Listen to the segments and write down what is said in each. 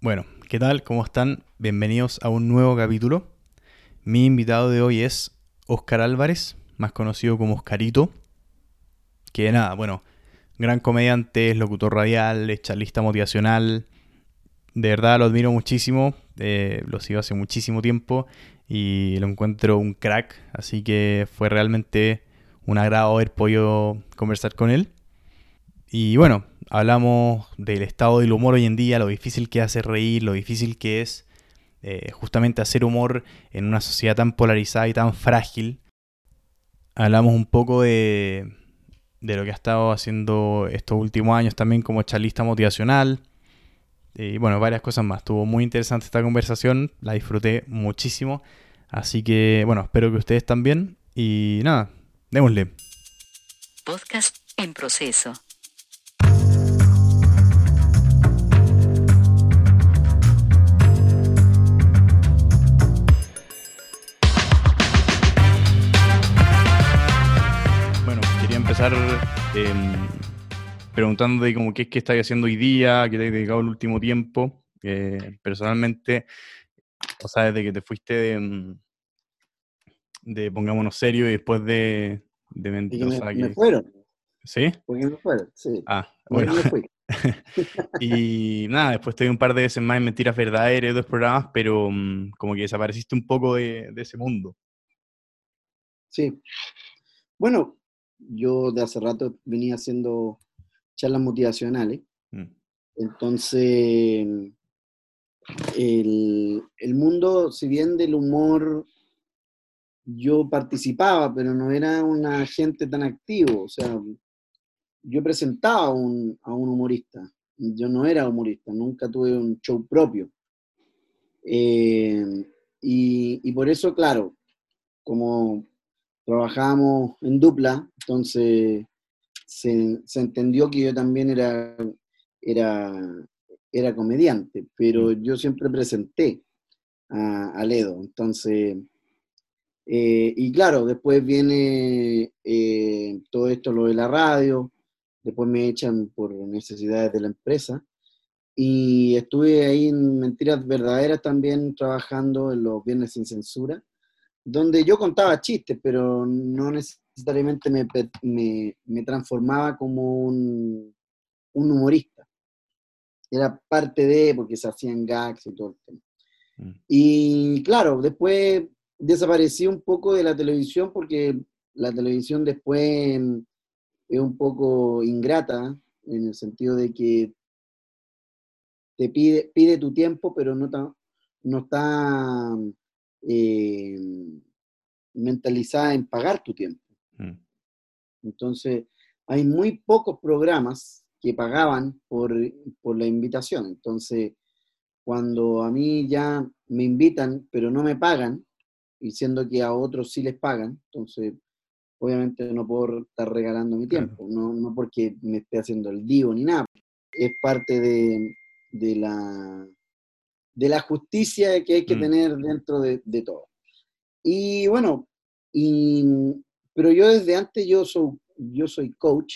Bueno, ¿qué tal? ¿Cómo están? Bienvenidos a un nuevo capítulo. Mi invitado de hoy es Oscar Álvarez, más conocido como Oscarito. Que nada, bueno, gran comediante, es locutor radial, es charlista motivacional. De verdad lo admiro muchísimo, eh, lo sigo hace muchísimo tiempo y lo encuentro un crack, así que fue realmente un agrado haber podido conversar con él. Y bueno, hablamos del estado del humor hoy en día, lo difícil que hace reír, lo difícil que es eh, justamente hacer humor en una sociedad tan polarizada y tan frágil. Hablamos un poco de, de lo que ha estado haciendo estos últimos años también como charlista motivacional. Y bueno, varias cosas más. Estuvo muy interesante esta conversación, la disfruté muchísimo. Así que bueno, espero que ustedes también. Y nada, démosle. Podcast en proceso. Empezar eh, preguntándote como qué es que estás haciendo hoy día, qué te has dedicado el último tiempo. Eh, personalmente, o sea, desde que te fuiste de, de Pongámonos Serio y después de, de Mentirosa. me, que- me fueron, ¿Sí? porque me fueron, sí. Ah, Bueno, bueno. me fui. Y nada, después te vi un par de veces más en Mentiras Verdaderas otros programas, pero mm, como que desapareciste un poco de, de ese mundo. Sí. Bueno, yo de hace rato venía haciendo charlas motivacionales, Mm, entonces el, el mundo, si bien del humor yo participaba, pero no era un agente tan activo, o sea, yo presentaba a un, a un humorista, yo no era humorista, nunca tuve un show propio. Eh, y, y por eso, claro, como trabajábamos en dupla, entonces se, se entendió que yo también era, era, era comediante, pero yo siempre presenté a, a Ledo, entonces, eh, y claro, después viene eh, todo esto, lo de la radio, después me echan por necesidades de la empresa, y estuve ahí en Mentiras Verdaderas también trabajando en los Viernes sin Censura, donde yo contaba chistes, pero no necesariamente me, me- me transformaba como un, un humorista. Era parte de, porque se hacían gags y todo el tema. mm, Y claro, después desaparecí un poco de la televisión porque la televisión después mm, es un poco ingrata en el sentido de que te pide, pide tu tiempo, pero no, ta- no está eh, mentalizada en pagar tu tiempo. mm, Entonces, hay muy pocos programas que pagaban por, por la invitación. Entonces, cuando a mí ya me invitan, pero no me pagan, y siendo que a otros sí les pagan, entonces, obviamente no puedo estar regalando mi Claro. tiempo, no, no porque me esté haciendo el divo ni nada. Es parte de, de la, de la justicia que hay que Mm. tener dentro de, de todo. Y bueno, y, pero yo desde antes yo soy, yo soy coach,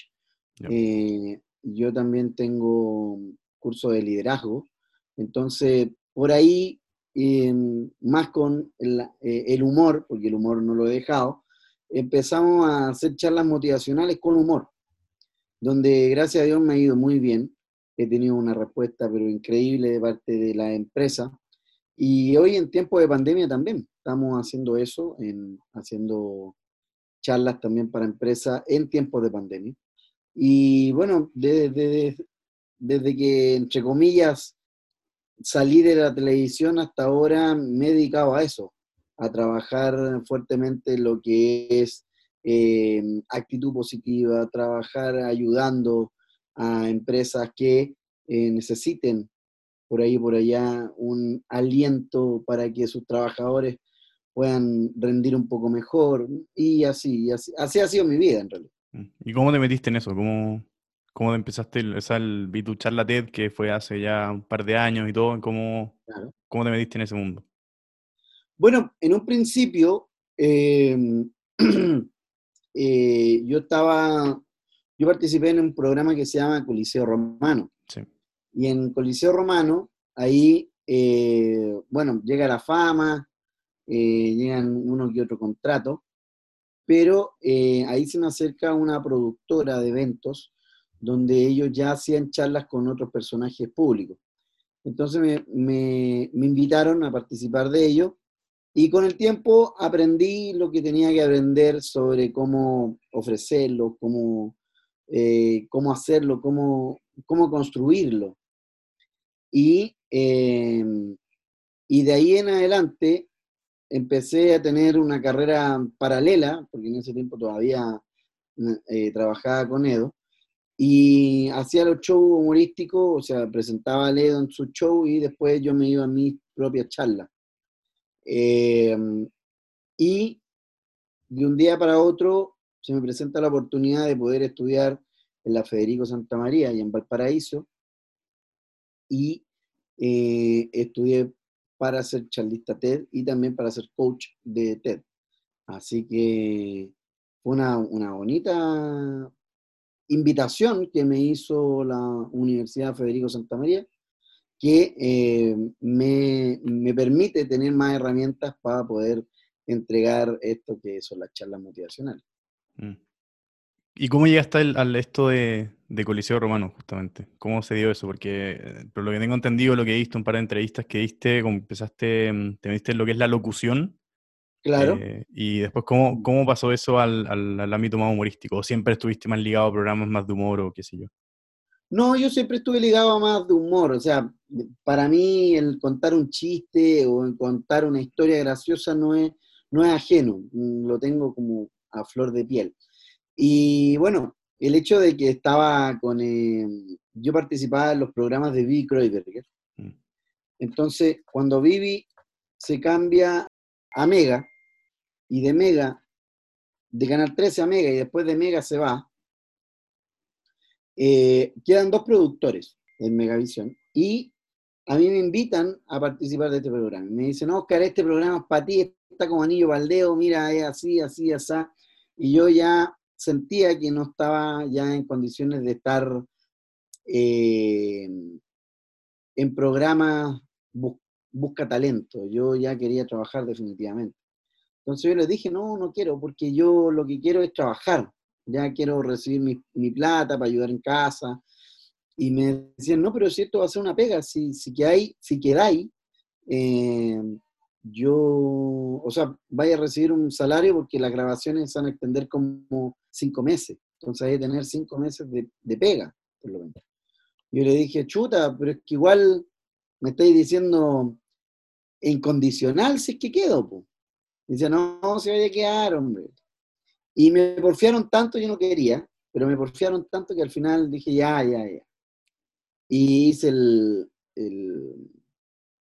eh, yo también tengo curso de liderazgo, entonces por ahí, eh, más con el, eh, el humor, porque el humor no lo he dejado, empezamos a hacer charlas motivacionales con humor, donde gracias a Dios me ha ido muy bien, he tenido una respuesta pero increíble de parte de la empresa, y hoy en tiempo de pandemia también estamos haciendo eso, en, haciendo charlas también para empresas en tiempos de pandemia. Y bueno, desde, desde, que, entre comillas, salí de la televisión hasta ahora, me he dedicado a eso, a trabajar fuertemente lo que es eh, actitud positiva, trabajar ayudando a empresas que eh, necesiten por ahí por allá un aliento para que sus trabajadores puedan rendir un poco mejor y así, y así, así ha sido mi vida en realidad. mm. ¿Y cómo te metiste en eso? ¿Cómo, cómo te empezaste? el- O sea, el, vi tu charla TED que fue hace ya un par de años y todo. ¿Cómo, Claro. cómo te metiste en ese mundo? Bueno, en un principio eh, eh, yo estaba, yo participé en un programa que se llama Coliseo Romano. Sí. Y en Coliseo Romano ahí, eh, bueno, llega la fama, eh, llegan uno que otro contrato, pero eh, ahí se me acerca una productora de eventos donde ellos ya hacían charlas con otros personajes públicos. Entonces me, me, me invitaron a participar de ello y con el tiempo aprendí lo que tenía que aprender sobre cómo ofrecerlo, cómo, eh, cómo hacerlo, cómo, cómo construirlo. Y, eh, y de ahí en adelante empecé a tener una carrera paralela, porque en ese tiempo todavía eh, trabajaba con Edo, y hacía los shows humorísticos, o sea, presentaba a Edo en su show y después yo me iba a mis propias charlas. y de un día para otro se me presenta la oportunidad de poder estudiar en la Federico Santa María y en Valparaíso, y eh, estudié para ser charlista TED y también para ser coach de TED. Así que fue una, una bonita invitación que me hizo la Universidad Federico Santa María, que eh, me, me, permite tener más herramientas para poder entregar esto que son las charlas motivacionales. Mm. ¿Y cómo llegaste al, al esto de, de, Coliseo Romano, justamente? ¿Cómo se dio eso? Porque, eh, por lo que tengo entendido, lo que he visto en un par de entrevistas que diste, empezaste, mm, te metiste en lo que es la locución. Claro. Eh, y después, ¿cómo, ¿cómo pasó eso al, al, al, ámbito más humorístico? ¿O siempre estuviste más ligado a programas más de humor o qué sé yo? No, yo siempre estuve ligado a más de humor. O sea, para mí el contar un chiste o el contar una historia graciosa no es, no es ajeno. Mm, lo tengo como a flor de piel. Y bueno, el hecho de que estaba con... Eh, yo participaba en los programas de Vivi Kreuberger. Mm. Entonces, cuando Vivi se cambia a Mega, y de Mega, de Canal 13 a Mega, y después de Mega se va, eh, quedan dos productores en Megavisión. Y a mí me invitan a participar de este programa. Me dicen, Oscar, este programa es para ti, está como anillo baldeo, mira, es así, así, así. Y yo ya sentía que no estaba ya en condiciones de estar eh, en programas busca talento. Yo ya quería trabajar definitivamente. Entonces yo les dije, no, no quiero, porque yo lo que quiero es trabajar. Ya quiero recibir mi, plata para ayudar en casa. Y me decían, no, pero si esto va a ser una pega, si, si, que hay, si quedáis, eh, yo, o sea, vaya a recibir un salario porque las grabaciones van a extender como cinco meses. Entonces hay que tener cinco meses de, de pega, lo. Yo le dije, chuta, pero es que igual me estáis diciendo incondicional si es que quedo. Po. dice, no, no, se vaya a quedar, hombre. Y me porfiaron tanto, yo no quería, pero me porfiaron tanto que al final dije, ya, ya, ya. Y hice el, el,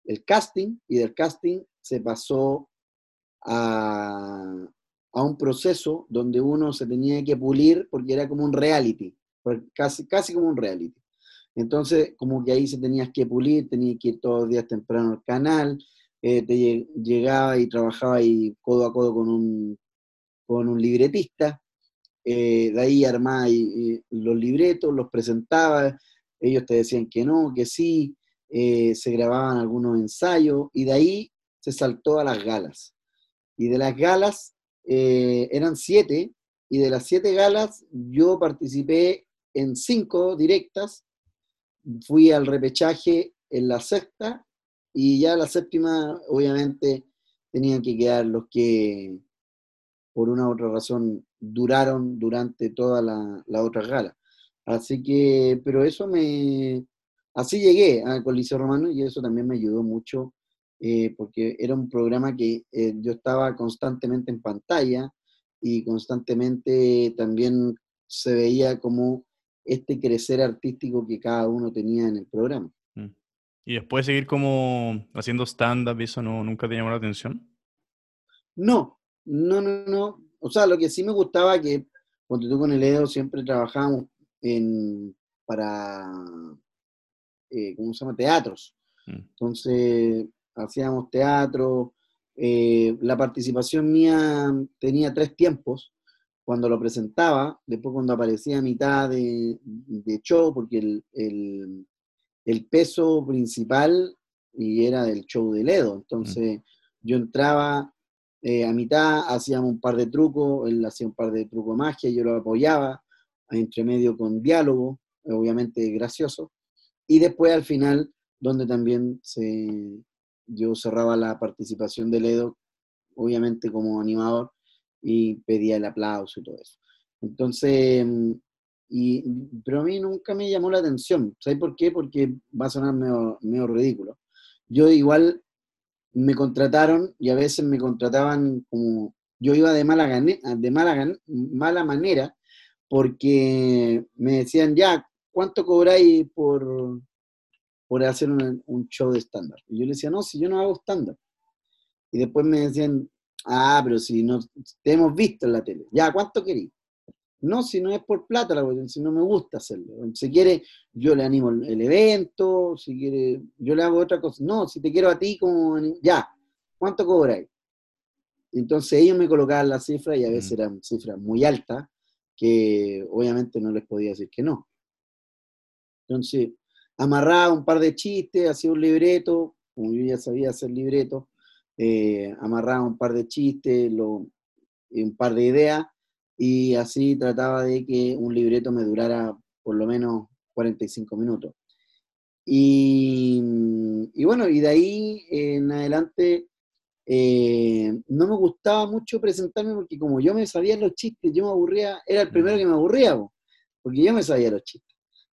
el casting, y del casting se pasó a, a un proceso donde uno se tenía que pulir porque era como un reality, casi, casi como un reality. Entonces, como que ahí se tenías que pulir, tenías que ir todos los días temprano al canal, eh, te llegaba y trabajaba ahí codo a codo con un, con un libretista, eh, de ahí armaba los libretos, los presentaba, ellos te decían que no, que sí, eh, se grababan algunos ensayos, y de ahí se saltó a las galas. Y de las galas eh, eran siete, y de las siete galas yo participé en cinco directas, fui al repechaje en la sexta, y ya la séptima, obviamente, tenían que quedar los que, por una u otra razón, duraron durante toda la, la otra gala. Así que, pero eso me, así llegué a Coliseo Romano y eso también me ayudó mucho eh, porque era un programa que eh, yo estaba constantemente en pantalla y constantemente también se veía como este crecer artístico que cada uno tenía en el programa. Mm. ¿Y después de seguir como haciendo stand-up, eso no, nunca te llamó la atención? No, no, no, no. O sea, lo que sí me gustaba que cuando tú con el Edo siempre trabajábamos en, para, eh, ¿cómo se llama? Teatros. Mm. Entonces, hacíamos teatro. Eh, la participación mía tenía tres tiempos. Cuando lo presentaba, después cuando aparecía a mitad de, de show, porque el, el, el peso principal y era del show de Ledo. Entonces yo entraba eh, a mitad, hacíamos un par de trucos, él hacía un par de trucos magia, yo lo apoyaba, entre medio con diálogo, obviamente gracioso, y después al final, donde también se, yo cerraba la participación de Ledo, obviamente como animador, y pedía el aplauso y todo eso. Entonces, y, pero a mí nunca me llamó la atención. ¿Sabes por qué? Porque va a sonar medio, medio ridículo. Yo igual me contrataron y a veces me contrataban como yo iba de mala, de mala, mala manera porque me decían, ya, ¿cuánto cobráis por, por hacer un, show de estándar? Y yo le decía, no, si yo no hago estándar. Y después me decían, ah, pero si no te hemos visto en la tele, ya, ¿cuánto queréis? No, si no es por plata la cuestión, si no me gusta hacerlo. Si quiere, yo le animo el, evento, si quiere, yo le hago otra cosa. No, si te quiero a ti, como ya, ¿cuánto cobráis? Entonces ellos me colocaban la cifra y a veces mm. eran cifras muy altas, que obviamente no les podía decir que no. Entonces, amarraba un par de chistes, hacía un libreto, como yo ya sabía hacer libreto, eh, amarraba un par de chistes, lo, un par de ideas, y así trataba de que un libreto me durara por lo menos 45 minutos. Y, bueno, y de ahí en adelante eh, no me gustaba mucho presentarme porque como yo me sabía los chistes, yo me aburría, era el primero que me aburría, porque yo me sabía los chistes.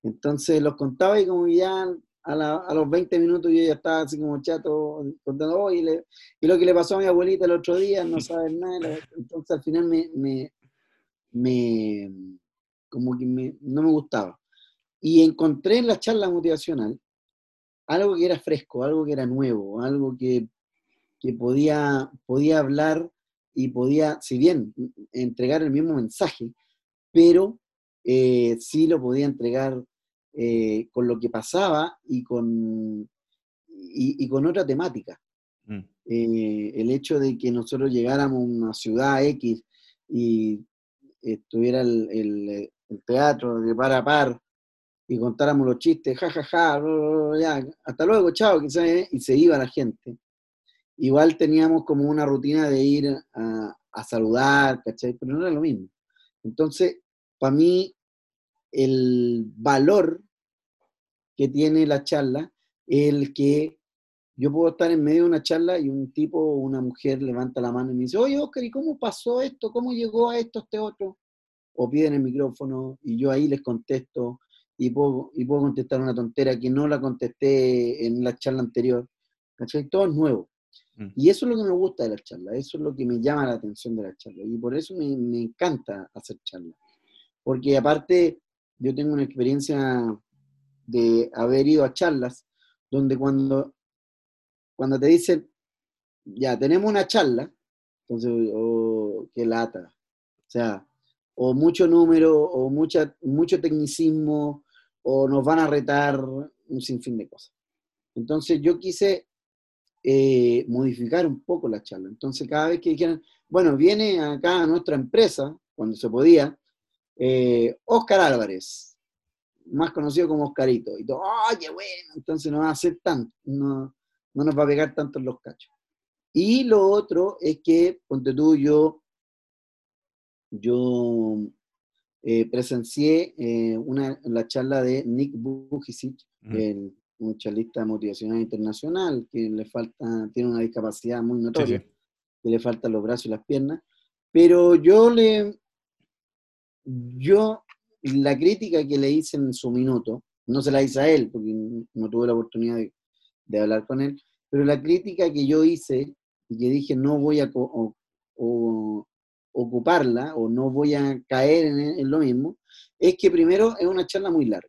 Entonces los contaba y como ya a, los 20 minutos yo ya estaba así como chato contando, oh, y, lo que le pasó a mi abuelita el otro día, no sabes nada. Entonces al final me, me, como que no me gustaba. Y encontré en la charla motivacional algo que era fresco, algo que era nuevo, algo que, podía, podía hablar y podía, si bien, entregar el mismo mensaje, pero eh, sí lo podía entregar eh, con lo que pasaba y con, y, con otra temática. Mm. Eh, el hecho de que nosotros llegáramos a una ciudad X y estuviera el, el, teatro de par a par y contáramos los chistes, jajaja, ja, hasta luego, chao, quizás, y se iba la gente. Igual teníamos como una rutina de ir a, a saludar, ¿cachai? Pero no era lo mismo. Entonces, para mí, el valor que tiene la charla el que yo puedo estar en medio de una charla y un tipo o una mujer levanta la mano y me dice, oye Oscar, ¿y cómo pasó esto? ¿Cómo llegó a esto este otro? O piden el micrófono y yo ahí les contesto y puedo, y puedo contestar una tontera que no la contesté en la charla anterior. ¿Cachai? Todo es nuevo. Mm. Y eso es lo que me gusta de la charla, eso es lo que me llama la atención de la charla. Y por eso me, me encanta hacer charlas. Porque aparte, yo tengo una experiencia de haber ido a charlas donde cuando cuando te dicen, ya, tenemos una charla, entonces, oh, qué lata. O sea, o mucho número, o mucha, mucho tecnicismo, o nos van a retar un sinfín de cosas. Entonces yo quise eh, modificar un poco la charla. Entonces cada vez que dijeran, bueno, viene acá a nuestra empresa, cuando se podía, eh, Oscar Álvarez, más conocido como Oscarito. Y todo, ¡ay, qué bueno! Entonces no va a hacer tanto. No, no nos va a pegar tanto en los cachos. Y lo otro es que, ponte tú, yo, yo eh, presencié eh, una, la charla de Nick Bujicic, un charlista motivacional internacional, que le falta, tiene una discapacidad muy notoria, que le faltan los brazos y las piernas, pero yo le, yo, la crítica que le hice en su minuto, no se la hice a él, porque no tuve la oportunidad de, de hablar con él, pero la crítica que yo hice y que dije no voy a ocuparla o no voy a caer en, lo mismo, es que primero es una charla muy larga,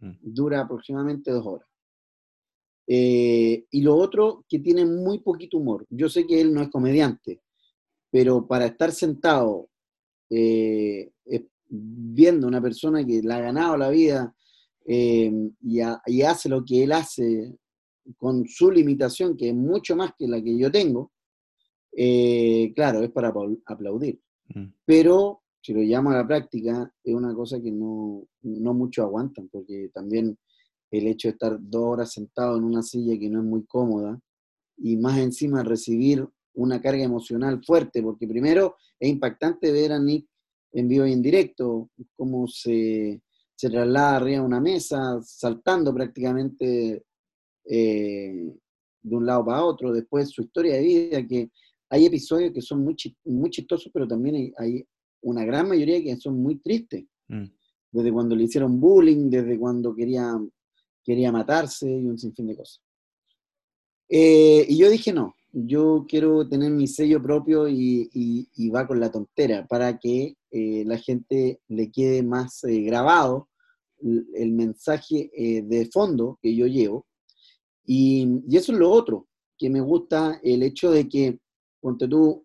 mm. dura aproximadamente dos horas. Eh, y lo otro, que tiene muy poquito humor. Yo sé que él no es comediante, pero para estar sentado eh, viendo una persona que le ha ganado la vida eh, y, hace lo que él hace con su limitación, que es mucho más que la que yo tengo, eh, claro, es para aplaudir. Mm. Pero si lo llamo a la práctica, es una cosa que no, no muchos aguantan, porque también el hecho de estar dos horas sentado en una silla que no es muy cómoda y más encima recibir una carga emocional fuerte, porque primero es impactante ver a Nick en vivo y en directo, cómo se, se traslada arriba de una mesa, saltando prácticamente eh, de un lado para otro, después su historia de vida, que hay episodios que son muy, muy chistosos, pero también hay, una gran mayoría que son muy tristes. Mm. Desde cuando le hicieron bullying, desde cuando quería, quería matarse y un sinfín de cosas. Eh, y yo dije, no, yo quiero tener mi sello propio y, va con la tontera para que eh, la gente le quede más eh, grabado el, mensaje de fondo que yo llevo. Y, y, eso es lo otro, que me gusta el hecho de que, ponte tú,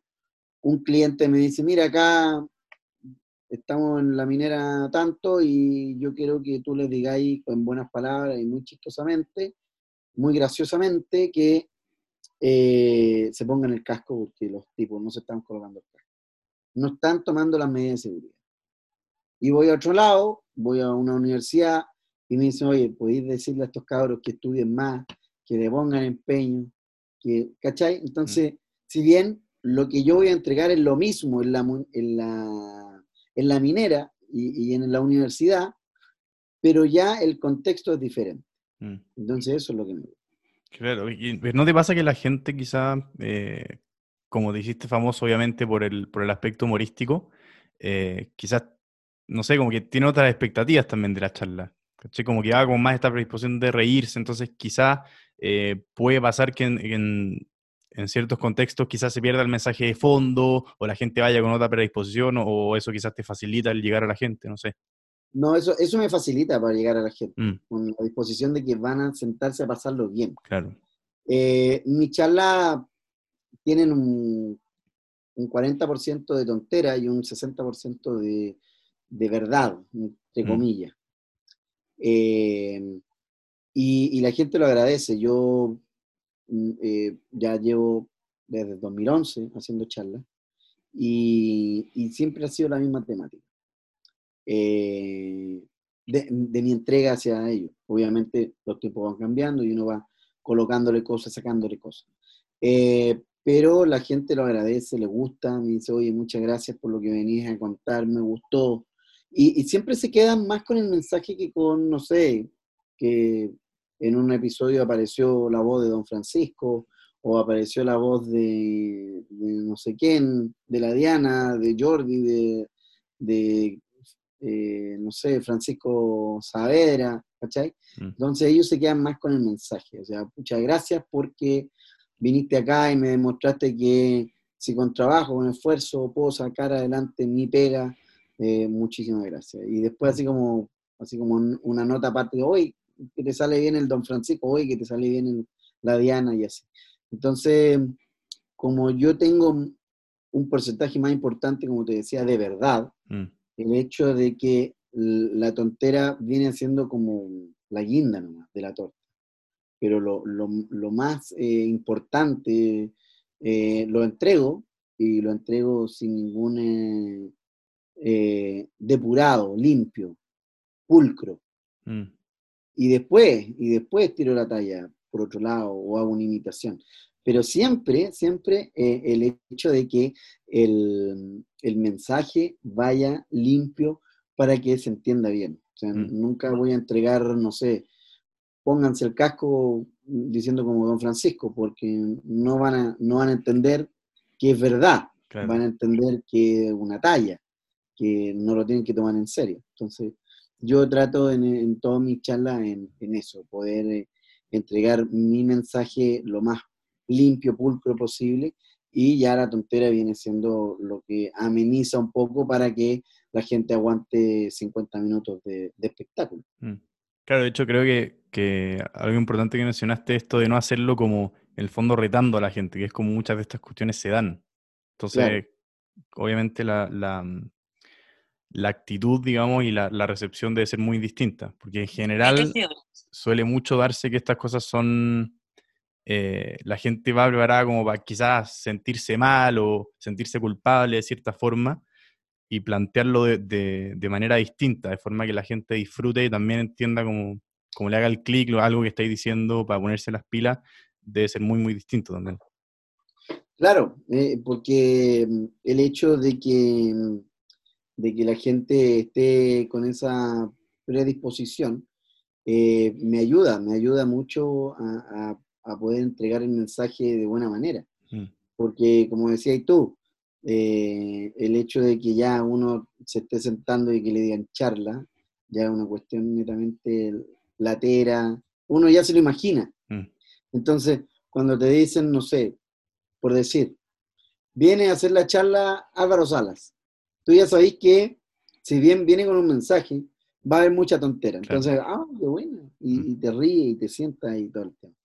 un cliente me dice, mira, acá estamos en la minera tanto y yo quiero que tú les digáis con buenas palabras y muy chistosamente, muy graciosamente, que eh, se pongan el casco porque los tipos no se están colocando el casco. No están tomando las medidas de seguridad. Y voy a otro lado, voy a una universidad y me dicen, oye, podéis decirle a estos cabros que estudien más, que le pongan empeño, que, ¿cachai? Entonces, mm. si bien lo que yo voy a entregar es lo mismo en la, en la, en la minera y, en la universidad, pero ya el contexto es diferente. Mm. Entonces, eso es lo que me gusta. Claro, y ¿no te pasa que la gente quizá, eh, como dijiste famoso obviamente por el, por el aspecto humorístico, eh, quizás, no sé, como que tiene otras expectativas también de la charla? Como que va con más esta predisposición de reírse, entonces quizás eh, puede pasar que en, en, ciertos contextos quizás se pierda el mensaje de fondo o la gente vaya con otra predisposición o, eso quizás te facilita el llegar a la gente, no sé. No, eso, eso me facilita para llegar a la gente, mm. con la disposición de que van a sentarse a pasarlo bien. Claro. Eh, mi charla tienen un, un 40% de tontera y un 60% de, de verdad, entre mm. comillas. Eh, y, y, la gente lo agradece. Yo mm, eh, ya llevo desde 2011 haciendo charlas y, y, siempre ha sido la misma temática. Eh, de, mi entrega hacia ellos. Obviamente los tiempos van cambiando y uno va colocándole cosas, sacándole cosas. Eh, pero la gente lo agradece, le gusta, me dice, oye, muchas gracias por lo que venís a contar, me gustó. Y, siempre se quedan más con el mensaje que con, no sé, que en un episodio apareció la voz de Don Francisco o apareció la voz de, no sé quién, de la Diana, de Jordi, de, de eh, no sé, Francisco Saavedra, ¿cachai? Mm. Entonces ellos se quedan más con el mensaje, o sea, muchas gracias porque viniste acá y me demostraste que si con trabajo, con esfuerzo puedo sacar adelante mi pega, eh, muchísimas gracias. Y después así como, así como una nota aparte de hoy, que te sale bien el Don Francisco, hoy que te sale bien la Diana y así. Entonces, como yo tengo un porcentaje más importante, como te decía, de verdad, mm el hecho de que la tontera viene siendo como la guinda nomás de la torta. Pero lo, más eh, importante eh, lo entrego y lo entrego sin ningún eh, depurado, limpio, pulcro. Mm. Y después, y después tiro la talla por otro lado o hago una imitación. Pero siempre, siempre el hecho de que el, el mensaje vaya limpio para que se entienda bien. O sea, mm. nunca voy a entregar, no sé, pónganse el casco diciendo como don Francisco, porque no van a, no van a entender que es verdad, van a entender que es una talla, que no lo tienen que tomar en serio. Entonces, yo trato en, en todas mis charlas en, en eso, poder eh, entregar mi mensaje lo más limpio, pulcro posible, y ya la tontera viene siendo lo que ameniza un poco para que la gente aguante 50 minutos de, espectáculo. Mm. Claro, de hecho creo que, algo importante que mencionaste esto de no hacerlo como en el fondo retando a la gente, que es como muchas de estas cuestiones se dan. Entonces, obviamente la, la, la, actitud, digamos, y la, la, recepción debe ser muy distinta, porque en general suele mucho darse que estas cosas son eh, la gente va preparada como para quizás sentirse mal o sentirse culpable de cierta forma y plantearlo de, manera distinta, de forma que la gente disfrute y también entienda como como le haga el clic, algo que estáis diciendo para ponerse las pilas, debe ser muy, muy distinto también. Claro, eh, porque mm, el hecho de que, mm, de que la gente esté con esa predisposición eh, me ayuda, me ayuda mucho a, poder entregar el mensaje de buena manera. Mm. Porque, como decías tú, eh, el hecho de que ya uno se esté sentando y que le digan charla, ya es una cuestión netamente latera, uno ya se lo imagina. Entonces, cuando te dicen, no sé, por decir, viene a hacer la charla Álvaro Salas, tú ya sabéis que si bien viene con un mensaje, va a haber mucha tontera. Entonces, ah, qué bueno. Y, te ríe y te sientas y todo el tiempo.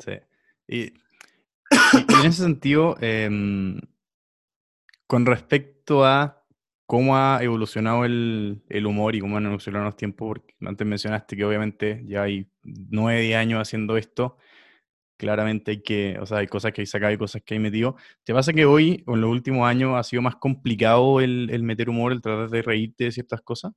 Sí. Y, en ese sentido, em, con respecto a cómo ha evolucionado el, el, humor y cómo han evolucionado los tiempos, porque antes mencionaste que obviamente ya hay nueve, diez años haciendo esto, claramente hay que, o sea, hay cosas que hay sacado y cosas que hay metido. ¿Te pasa que hoy, o en los últimos años, ha sido más complicado el, el meter humor, el tratar de reírte de ciertas cosas?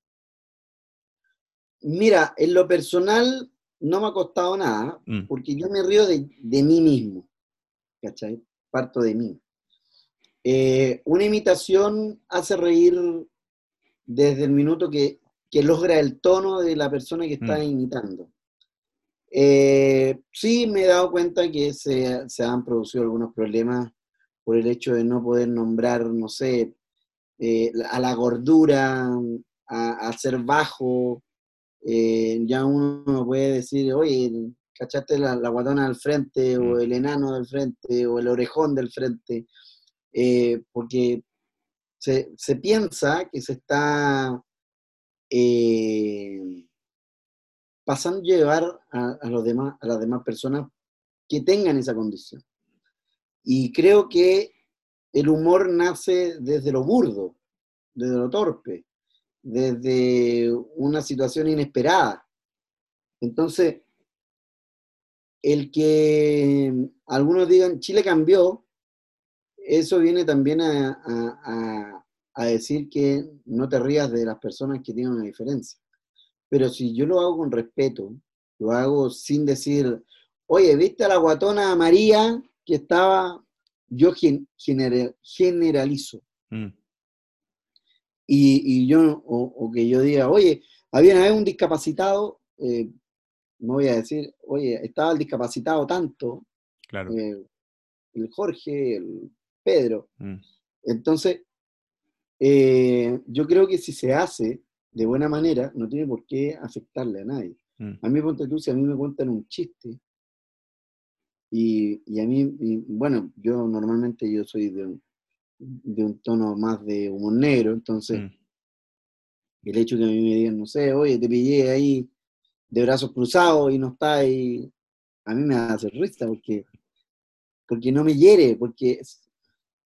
Mira, en lo personal no me ha costado nada, mm. porque yo me río de, de, mí mismo, ¿cachai? Parto de mí. Eh, una imitación hace reír desde el minuto que, que, logra el tono de la persona que está mm. imitando. Eh, sí, me he dado cuenta que se, se, han producido algunos problemas por el hecho de no poder nombrar, no sé, eh, a la gordura, a, ser bajo. Ya uno puede decir, oye, ¿cachaste la, la, guatona del frente, o mm. el enano del frente, o el orejón del frente? Porque se, se, piensa que se está pasando a llevar a, los demás, a las demás personas que tengan esa condición. Y creo que el humor nace desde lo burdo, desde lo torpe, desde una situación inesperada. Entonces, el que algunos digan Chile cambió, eso viene también a, a decir que no te rías de las personas que tienen una diferencia. Pero si yo lo hago con respeto, lo hago sin decir, oye, ¿viste a la guatona María que estaba? Yo generalizo. Mm. Y, yo, o, que yo diga, oye, había un discapacitado, eh, no voy a decir, oye, estaba el discapacitado tanto, claro. Eh, el Jorge, el Pedro. Mm. Entonces, eh, yo creo que si se hace de buena manera, no tiene por qué afectarle a nadie. Mm. A mí, ponte tú, si a mí me cuentan un chiste, y, a mí, bueno, yo normalmente yo soy de un, de un tono más de humor negro, entonces mm. el hecho que a mí me digan, no sé, oye, te pillé ahí de brazos cruzados y no está ahí, a mí me hace risa porque, porque no me hiere, porque,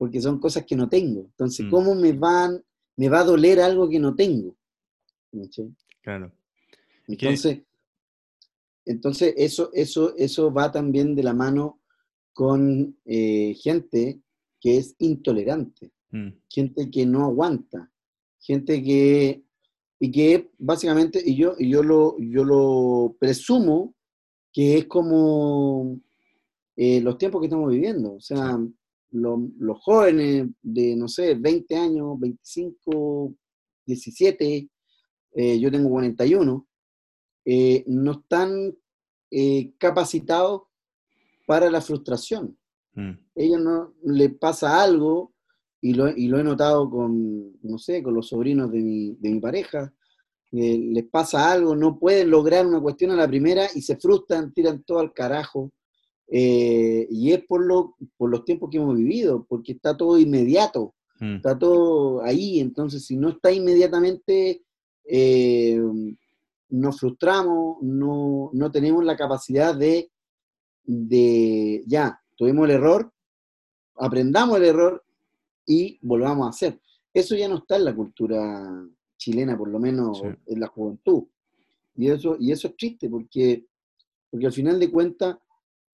porque son cosas que no tengo. Entonces, mm. ¿cómo me van, me va a doler algo que no tengo? Claro. Entonces, entonces eso, eso, eso va también de la mano con eh, gente que es intolerante, mm. gente que no aguanta, gente que, y que básicamente, y yo, y yo, lo, yo lo presumo, que es como eh, los tiempos que estamos viviendo, o sea, los jóvenes de, no sé, 20 años, 25, 17, eh, yo tengo 41, eh, no están eh, capacitados para la frustración. Mm. Ellos no les pasa algo, y lo, y lo, he notado con, no sé, con los sobrinos de mi, de mi pareja, les pasa algo, no pueden lograr una cuestión a la primera y se frustran, tiran todo al carajo. Y es por, lo, por los tiempos que hemos vivido, porque está todo inmediato, mm. está todo ahí, entonces si no está inmediatamente eh, nos frustramos, no, tenemos la capacidad de, de, ya, tuvimos el error, aprendamos el error y volvamos a hacer. Eso ya no está en la cultura chilena, por lo menos en la juventud. Y eso, y eso es triste porque, porque al final de cuentas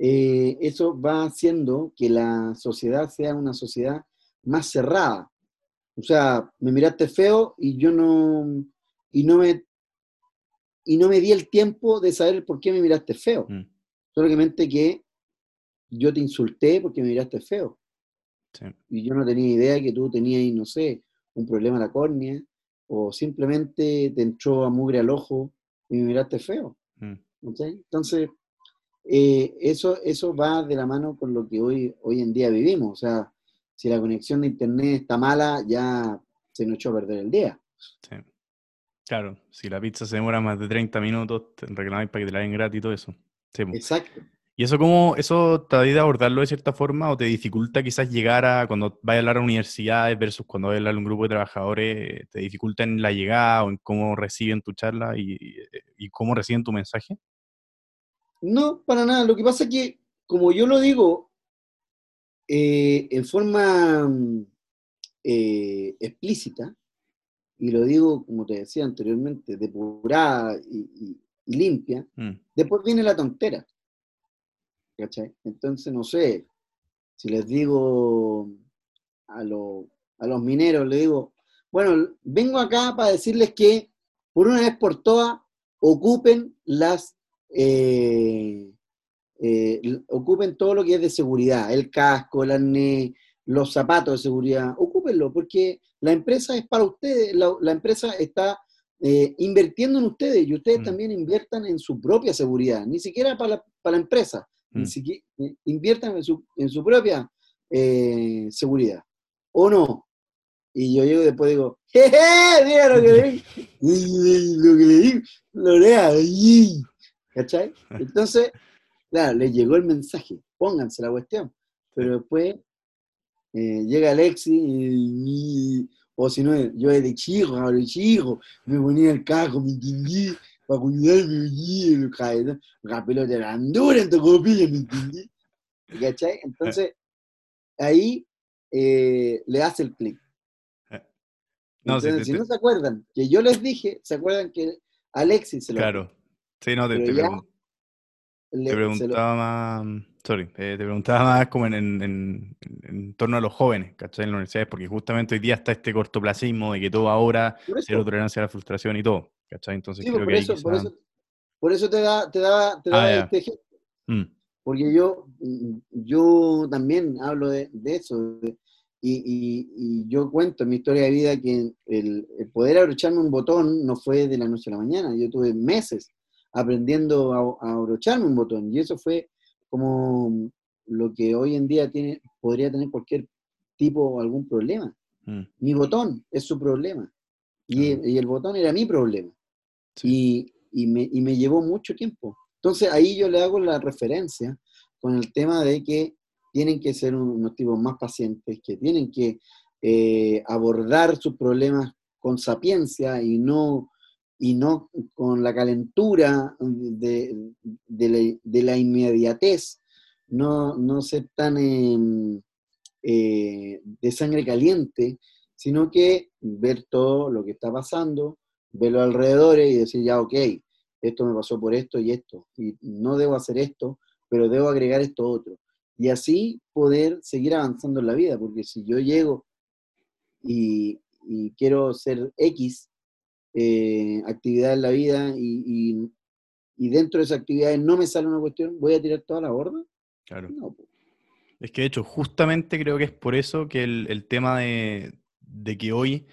eh, eso va haciendo que la sociedad sea una sociedad más cerrada. O sea, me miraste feo y yo no, y no me, y no me di el tiempo de saber por qué me miraste feo. Mm, Solamente que yo te insulté porque me miraste feo. sí. Y yo no tenía idea que tú tenías, no sé, un problema en la córnea, o simplemente te entró a mugre al ojo y me miraste feo. Mm. Entonces, eh, eso, eso va de la mano con lo que hoy, hoy en día vivimos. O sea, si la conexión de internet está mala, ya se nos echó a perder el día. sí. Claro, si la pizza se demora más de 30 minutos, te reclamáis para que te la den gratis y todo eso. Sí. Exacto. ¿Y eso cómo, eso te ayuda a abordarlo de cierta forma o te dificulta quizás llegar a cuando vayas a hablar a universidades versus cuando vayas a hablar a un grupo de trabajadores, te dificulta en la llegada o en cómo reciben tu charla y cómo reciben tu mensaje? No, para nada. Lo que pasa es que, como yo lo digo, eh, en forma mm, eh, explícita, y lo digo, como te decía anteriormente, depurada y, y- y limpia, Mm, después viene la tontera. ¿Cachai? Entonces, no sé, si les digo a, lo- a los mineros, les digo, bueno, vengo acá para decirles que por una vez por todas ocupen las, eh, eh, ocupen todo lo que es de seguridad, el casco, el arnés, los zapatos de seguridad, ocúpenlo, porque la empresa es para ustedes, la, la empresa está eh, invirtiendo en ustedes y ustedes Mm. también inviertan en su propia seguridad, ni siquiera para la, para la empresa, ni Mm. siquiera, inviertan en su, en su propia eh, seguridad, ¿o no? Y yo llego y después digo, ¡jeje! Mira lo que le di, lo que le di, lo lea ¿cachai? Entonces, claro, les llegó el mensaje, pónganse la cuestión, pero después eh, llega Alexi y, y- o si no, yo de chico, de chico, me ponía el cajo, me entendí, para cuidarme caído, la pelota era dura en tu copilla, me entendí, ¿cachai? Entonces, ahí eh, le hace el clic. No, Entonces, te- si te- no se acuerdan que yo les dije, se acuerdan que Alexis se lo claro. Sí, no, te, Pero te ya pregun- le- te se lo- preguntaba más, sorry, eh, te preguntaba más como en, en, en- en torno a los jóvenes, ¿cachai? En las universidades, porque justamente hoy día está este cortoplacismo de que todo ahora, cero tolerancia a la frustración y todo, ¿cachai? Entonces sí, creo por que ahí eso, por eso, por eso te da, te da, te Ah, da este ejemplo. Mm, Porque yo, mm, yo también hablo de, de eso. de- y, y- y yo cuento en mi historia de vida que el, el poder abrocharme un botón no fue de la noche a la mañana. Yo tuve meses aprendiendo a, a abrocharme un botón. Y eso fue como lo que hoy en día tiene, podría tener cualquier tipo o algún problema. mm, Mi botón es su problema. Y, Claro. y el botón era mi problema sí. y, y me, y me llevó mucho tiempo. Entonces ahí yo le hago la referencia con el tema de que tienen que ser un- unos tipos más pacientes, que tienen que eh, abordar sus problemas con sapiencia y no, y no con la calentura de, de la, inmediatez, no, no ser tan em, eh, de sangre caliente, sino que ver todo lo que está pasando, ver los alrededores y decir, ya, ok, esto me pasó por esto y esto, y no debo hacer esto, pero debo agregar esto otro. Y así poder seguir avanzando en la vida, porque si yo llego y quiero ser X eh, actividad en la vida y, y- y dentro de esa actividad no me sale una cuestión, ¿voy a tirar toda la borda? Claro. No. Es que de hecho, justamente creo que es por eso que el, el tema de, de que hoy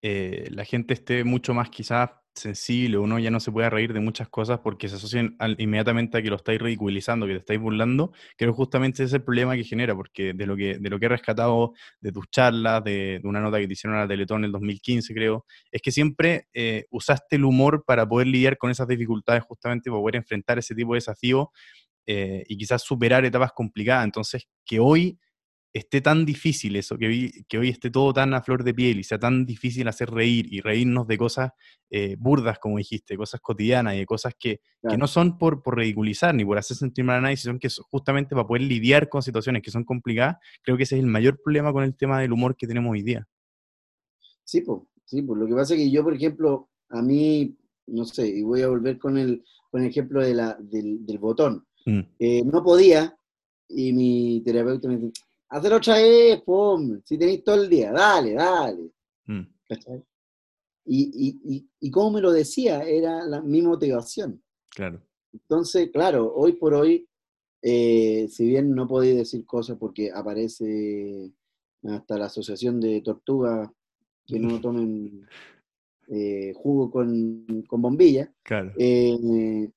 eh, la gente esté mucho más quizás sensible, uno ya no se puede reír de muchas cosas porque se asocian inmediatamente a que lo estáis ridiculizando, que te estáis burlando, creo que justamente ese es el problema que genera, porque de lo que, de lo que he rescatado de tus charlas, de, de una nota que te hicieron a la Teletón en el 2015, creo, es que siempre eh, usaste el humor para poder lidiar con esas dificultades, justamente para poder enfrentar ese tipo de desafíos eh, y quizás superar etapas complicadas. Entonces, que hoy esté tan difícil eso, que hoy, que hoy esté todo tan a flor de piel y sea tan difícil hacer reír y reírnos de cosas eh, burdas, como dijiste, cosas cotidianas y de cosas que, que no son por, por ridiculizar ni por hacer sentir mal a nadie, sino que son justamente para poder lidiar con situaciones que son complicadas. Creo que ese es el mayor problema con el tema del humor que tenemos hoy día. Sí, pues, sí, pues. Lo que pasa es que yo, por ejemplo, a mí, no sé, y voy a volver con el, con el ejemplo de la, del, del botón. Mm, Eh, no podía, y mi terapeuta me dice, hacer otra vez, pum, si tenéis todo el día, dale, dale. mm, ¿cachai? y, y, y cómo me lo decía, era la, mi motivación. Claro. Entonces, claro, hoy por hoy, eh, si bien no podéis decir cosas porque aparece hasta la Asociación de Tortugas que no tomen eh, jugo con, con bombilla, Claro. eh,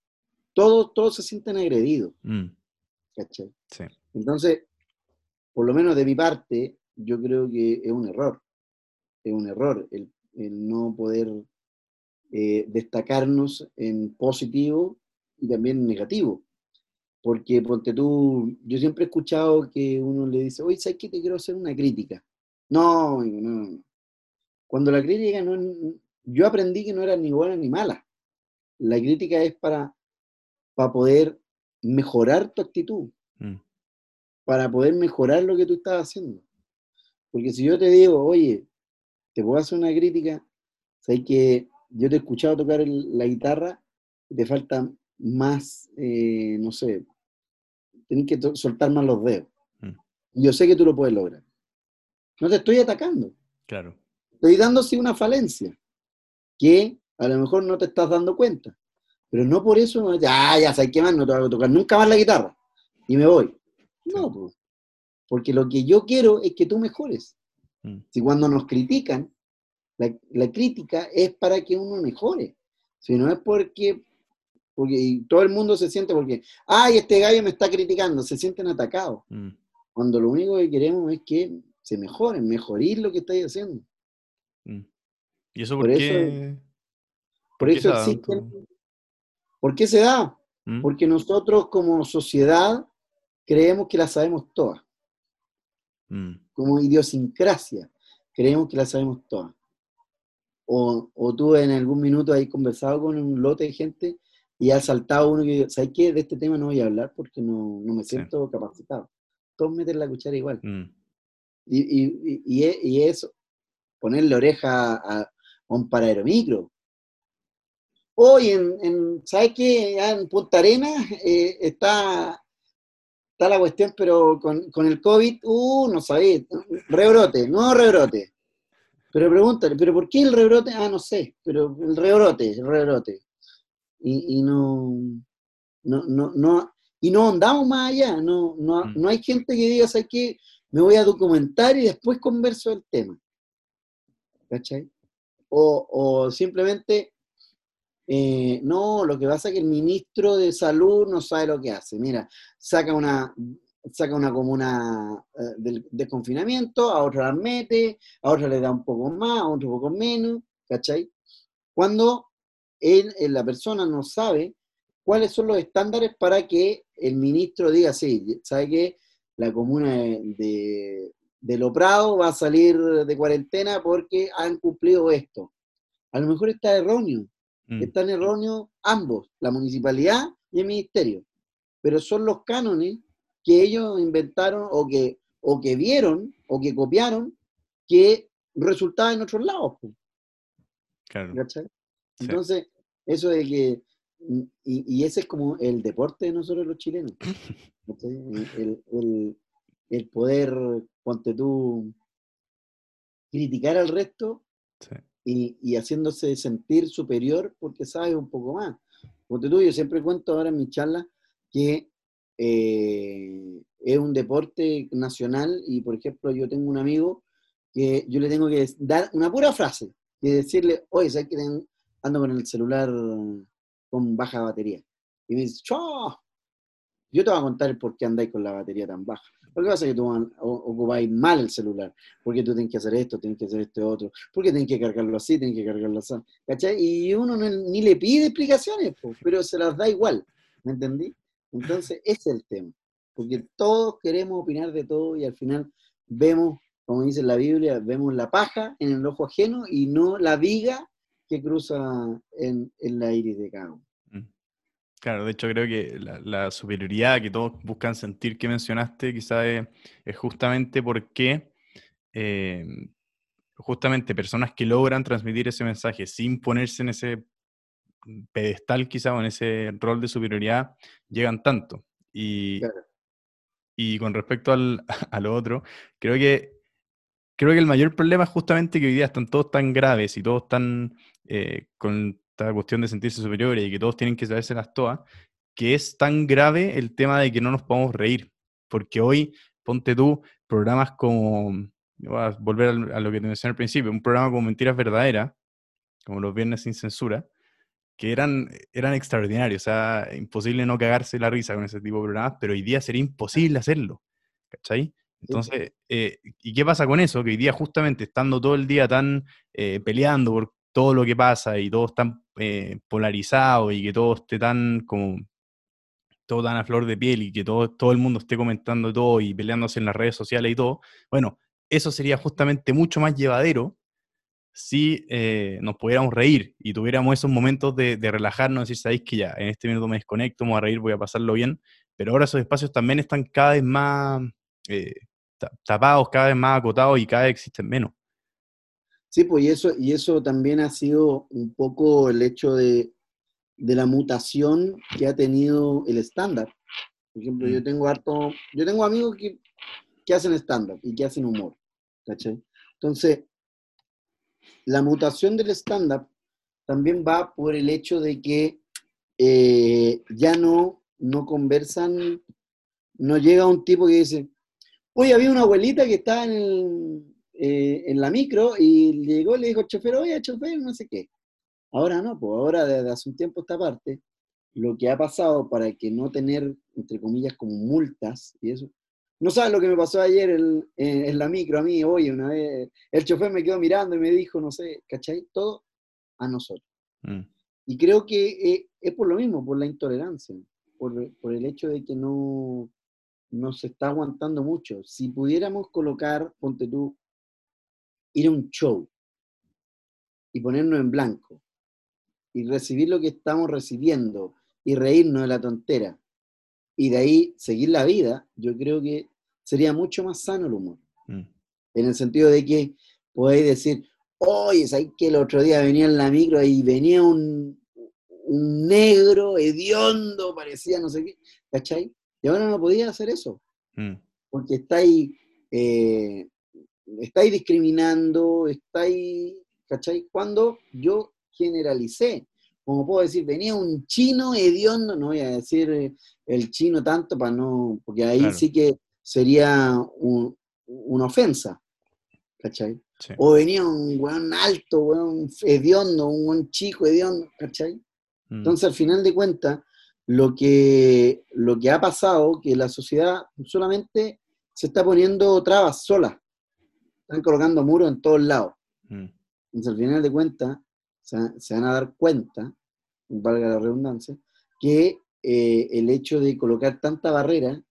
todos, todos se sienten agredidos. Mm, ¿cachai? sí. Entonces, por lo menos de mi parte, yo creo que es un error. Es un error el, no poder eh, destacarnos en positivo y también negativo. Porque, ponte tú, yo siempre he escuchado que uno le dice, oye, ¿sabes qué? Te quiero hacer una crítica. No, no, no. Cuando la crítica no yo aprendí que no era ni buena ni mala. La crítica es para, para poder mejorar tu actitud Mm, para poder mejorar lo que tú estás haciendo. Porque si yo te digo, oye, te puedo hacer una crítica, sabes que yo te he escuchado tocar el- la guitarra y te falta más, eh, no sé, tenés que soltar más los dedos. Mm. Y Yo sé que tú lo puedes lograr. No te estoy atacando, claro. estoy dando sí una falencia que a lo mejor no te estás dando cuenta. Pero no por eso, ya, ya, ¿sabes qué más? No te voy a tocar nunca más la guitarra. Y me voy. No, pues. Porque lo que yo quiero es que tú mejores. Mm, Si cuando nos critican, la, la crítica es para que uno mejore. Si no es porque, porque y todo el mundo se siente porque, ay, este gallo me está criticando, se sienten atacados. mm, Cuando lo único que queremos es que se mejoren, mejorir lo que estáis haciendo. mm. ¿Y eso Por por, eso- qué? Por qué eso existen. ¿Por qué se da? Porque nosotros como sociedad creemos que la sabemos todas. mm, como idiosincrasia. Creemos que la sabemos todas. O, o tú en algún minuto has conversado con un lote de gente y has saltado uno que ¿sabes qué? De este tema no voy a hablar porque no, no me Sí. siento capacitado. Todos meten la cuchara igual. mm, Y, y, y, y es- y es ponerle oreja a, a un paraeromicro. Hoy en, en ¿sabes qué? En Punta Arenas eh, está, está la cuestión, pero con, con el COVID, uh, no sabéis, rebrote, no rebrote. Pero pregúntale, ¿pero por qué el rebrote? Ah, no sé, pero el rebrote, el rebrote. Y, y no, no, no, no, y no andamos más allá, no, no, Mm. no hay gente que diga, ¿sabes qué? Me voy a documentar y después converso del tema. ¿Cachai? O, o simplemente, eh, no, lo que pasa es que el ministro de salud no sabe lo que hace. Mira, saca una, saca una comuna eh, del desconfinamiento, a otra la mete, a otra le da un poco más, a otro un poco menos, ¿cachai? Cuando él, eh, la persona no sabe cuáles son los estándares para que el ministro diga, sí, ¿sabe qué? La comuna de, de, de Lo Prado va a salir de cuarentena porque han cumplido esto. A lo mejor está erróneo, mm, están erróneos ambos, la municipalidad y el ministerio, pero son los cánones que ellos inventaron o que, o que vieron o que copiaron que resultaban en otros lados. po, claro. ¿cachai? Sí. Entonces, eso de que, y, y ese es como el deporte de nosotros los chilenos, el, el- el poder, ponte tú, criticar al resto Sí. Y, haciéndose sentir superior porque sabe un poco más. Ponte tú, yo siempre cuento ahora en mi charla que eh, es un deporte nacional y, por ejemplo, yo tengo un amigo que yo le tengo que dar una pura frase y decirle, oye, ¿sabes que ando con el celular con baja batería? Y me dice, ¡Chao! Yo te voy a contar por qué andáis con la batería tan baja. Lo que pasa es que tú ocupáis mal el celular, porque tú tienes que hacer esto, tienes que hacer este otro, porque tienes que cargarlo así, tienes que cargarlo así, ¿cachai? Y uno no- ni le pide explicaciones, po, pero se las da igual, ¿me entendí? Entonces, ese es el tema, porque todos queremos opinar de todo y al final vemos, como dice la Biblia, vemos la paja en el ojo ajeno y no la viga que cruza en, en la iris de cada uno. Claro, de hecho creo que la, la superioridad que todos buscan sentir que mencionaste quizás es, es justamente porque eh, justamente personas que logran transmitir ese mensaje sin ponerse en ese pedestal quizá o en ese rol de superioridad llegan tanto. Y, Claro. y con respecto al, a lo otro, creo que creo que el mayor problema es justamente que hoy día están todos tan graves y todos tan eh, con esta cuestión de sentirse superiores y que todos tienen que las todas, que es tan grave el tema de que no nos podemos reír. Porque hoy, ponte tú, programas como, voy a volver a lo que te mencioné al principio, un programa como Mentiras Verdaderas, como Los Viernes sin Censura, que eran, eran extraordinarios, o sea, imposible no cagarse la risa con ese tipo de programas, pero hoy día sería imposible hacerlo, ¿cachai? Entonces, eh, ¿y qué pasa con eso? Que hoy día justamente estando todo el día tan eh, peleando por todo lo que pasa y todo tan eh, polarizado y que todo esté tan como todo tan a flor de piel y que todo, todo el mundo esté comentando todo y peleándose en las redes sociales y todo, bueno, eso sería justamente mucho más llevadero si eh, nos pudiéramos reír y tuviéramos esos momentos de, relajarnos, decir, sabéis que ya, en este minuto me desconecto, me voy a reír, voy a pasarlo bien, pero ahora esos espacios también están cada vez más eh, tapados, cada vez más acotados y cada vez existen menos. Sí, pues y eso, y eso también ha sido un poco el hecho de, la mutación que ha tenido el estándar. Por ejemplo, yo mm. tengo harto, yo tengo amigos que, que hacen estándar y que hacen humor. ¿cachai? Entonces, la mutación del stand-up también va por el hecho de que eh, ya no, no conversan, no llega un tipo que dice, oye, había una abuelita que estaba en, eh, en la micro y llegó y le dijo al chofer, oye, chofer, no sé qué. Ahora no, pues ahora desde hace un tiempo esta parte, lo que ha pasado para que no tener, entre comillas, como multas y eso, no sabes lo que me pasó ayer en, la micro a mí, hoy una vez. El chofer me quedó mirando y me dijo, no sé, ¿cachai? Todo a nosotros. Mm. Y creo que eh, es por lo mismo, por la intolerancia, por, el hecho de que no, no se está aguantando mucho. Si pudiéramos colocar, ponte tú, ir a un show y ponernos en blanco y recibir lo que estamos recibiendo y reírnos de la tontera y de ahí seguir la vida, yo creo que sería mucho más sano el humor. Mm. En el sentido de que podéis decir, oye, ¿sabes que el otro día venía en la micro y venía un, un negro, hediondo, parecía no sé qué, ¿cachai? Y ahora no podía hacer eso, mm. porque estáis, eh, estáis discriminando, estáis, ¿cachai? Cuando yo generalicé, como puedo decir, venía un chino hediondo, no voy a decir eh, el chino tanto para no, porque ahí sí que sería una ofensa, ¿cachai? O venía un weón alto, weón hediondo, un buen chico hediondo, ¿cachai? Mm. Entonces, al final de cuentas, lo que, lo que ha pasado, que la sociedad solamente se está poniendo trabas sola, están colocando muros en todos lados. Mm. Entonces, al final de cuentas, se, van a dar cuenta, valga la redundancia, que eh, el hecho de colocar tanta barrera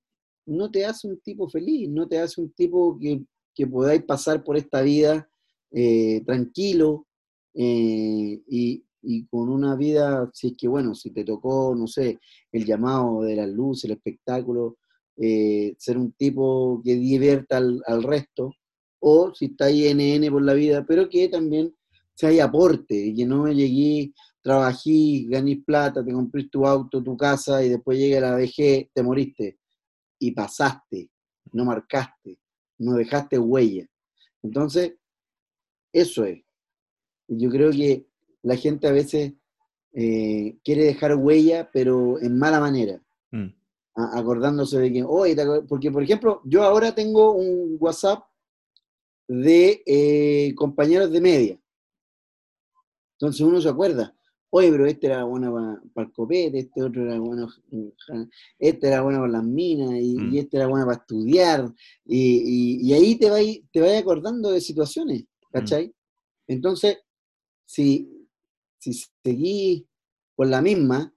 no te hace un tipo feliz, no te hace un tipo que, que podáis pasar por esta vida eh, tranquilo eh, y, con una vida, si es que, bueno, si te tocó, no sé, el llamado de la luz, el espectáculo, eh, ser un tipo que divierta al, resto, o si está ahí NN por la vida, pero que también se hay aporte, y que no llegué, trabajé, gané plata, te compré tu auto, tu casa, y después llega la VG, te moriste y pasaste, no marcaste, no dejaste huella. Entonces, eso es. Yo creo que la gente a veces eh, quiere dejar huella, pero en mala manera. Mm. acordándose de que, oye, porque por ejemplo, yo ahora tengo un WhatsApp de eh, compañeros de media. Entonces uno se acuerda, oye, pero este era bueno para, el copete, este otro era bueno, este era bueno para las minas, y, mm. este era bueno para estudiar, y, ahí te vas te acordando de situaciones, mm. ¿cachai? Entonces, si, si seguís con la misma,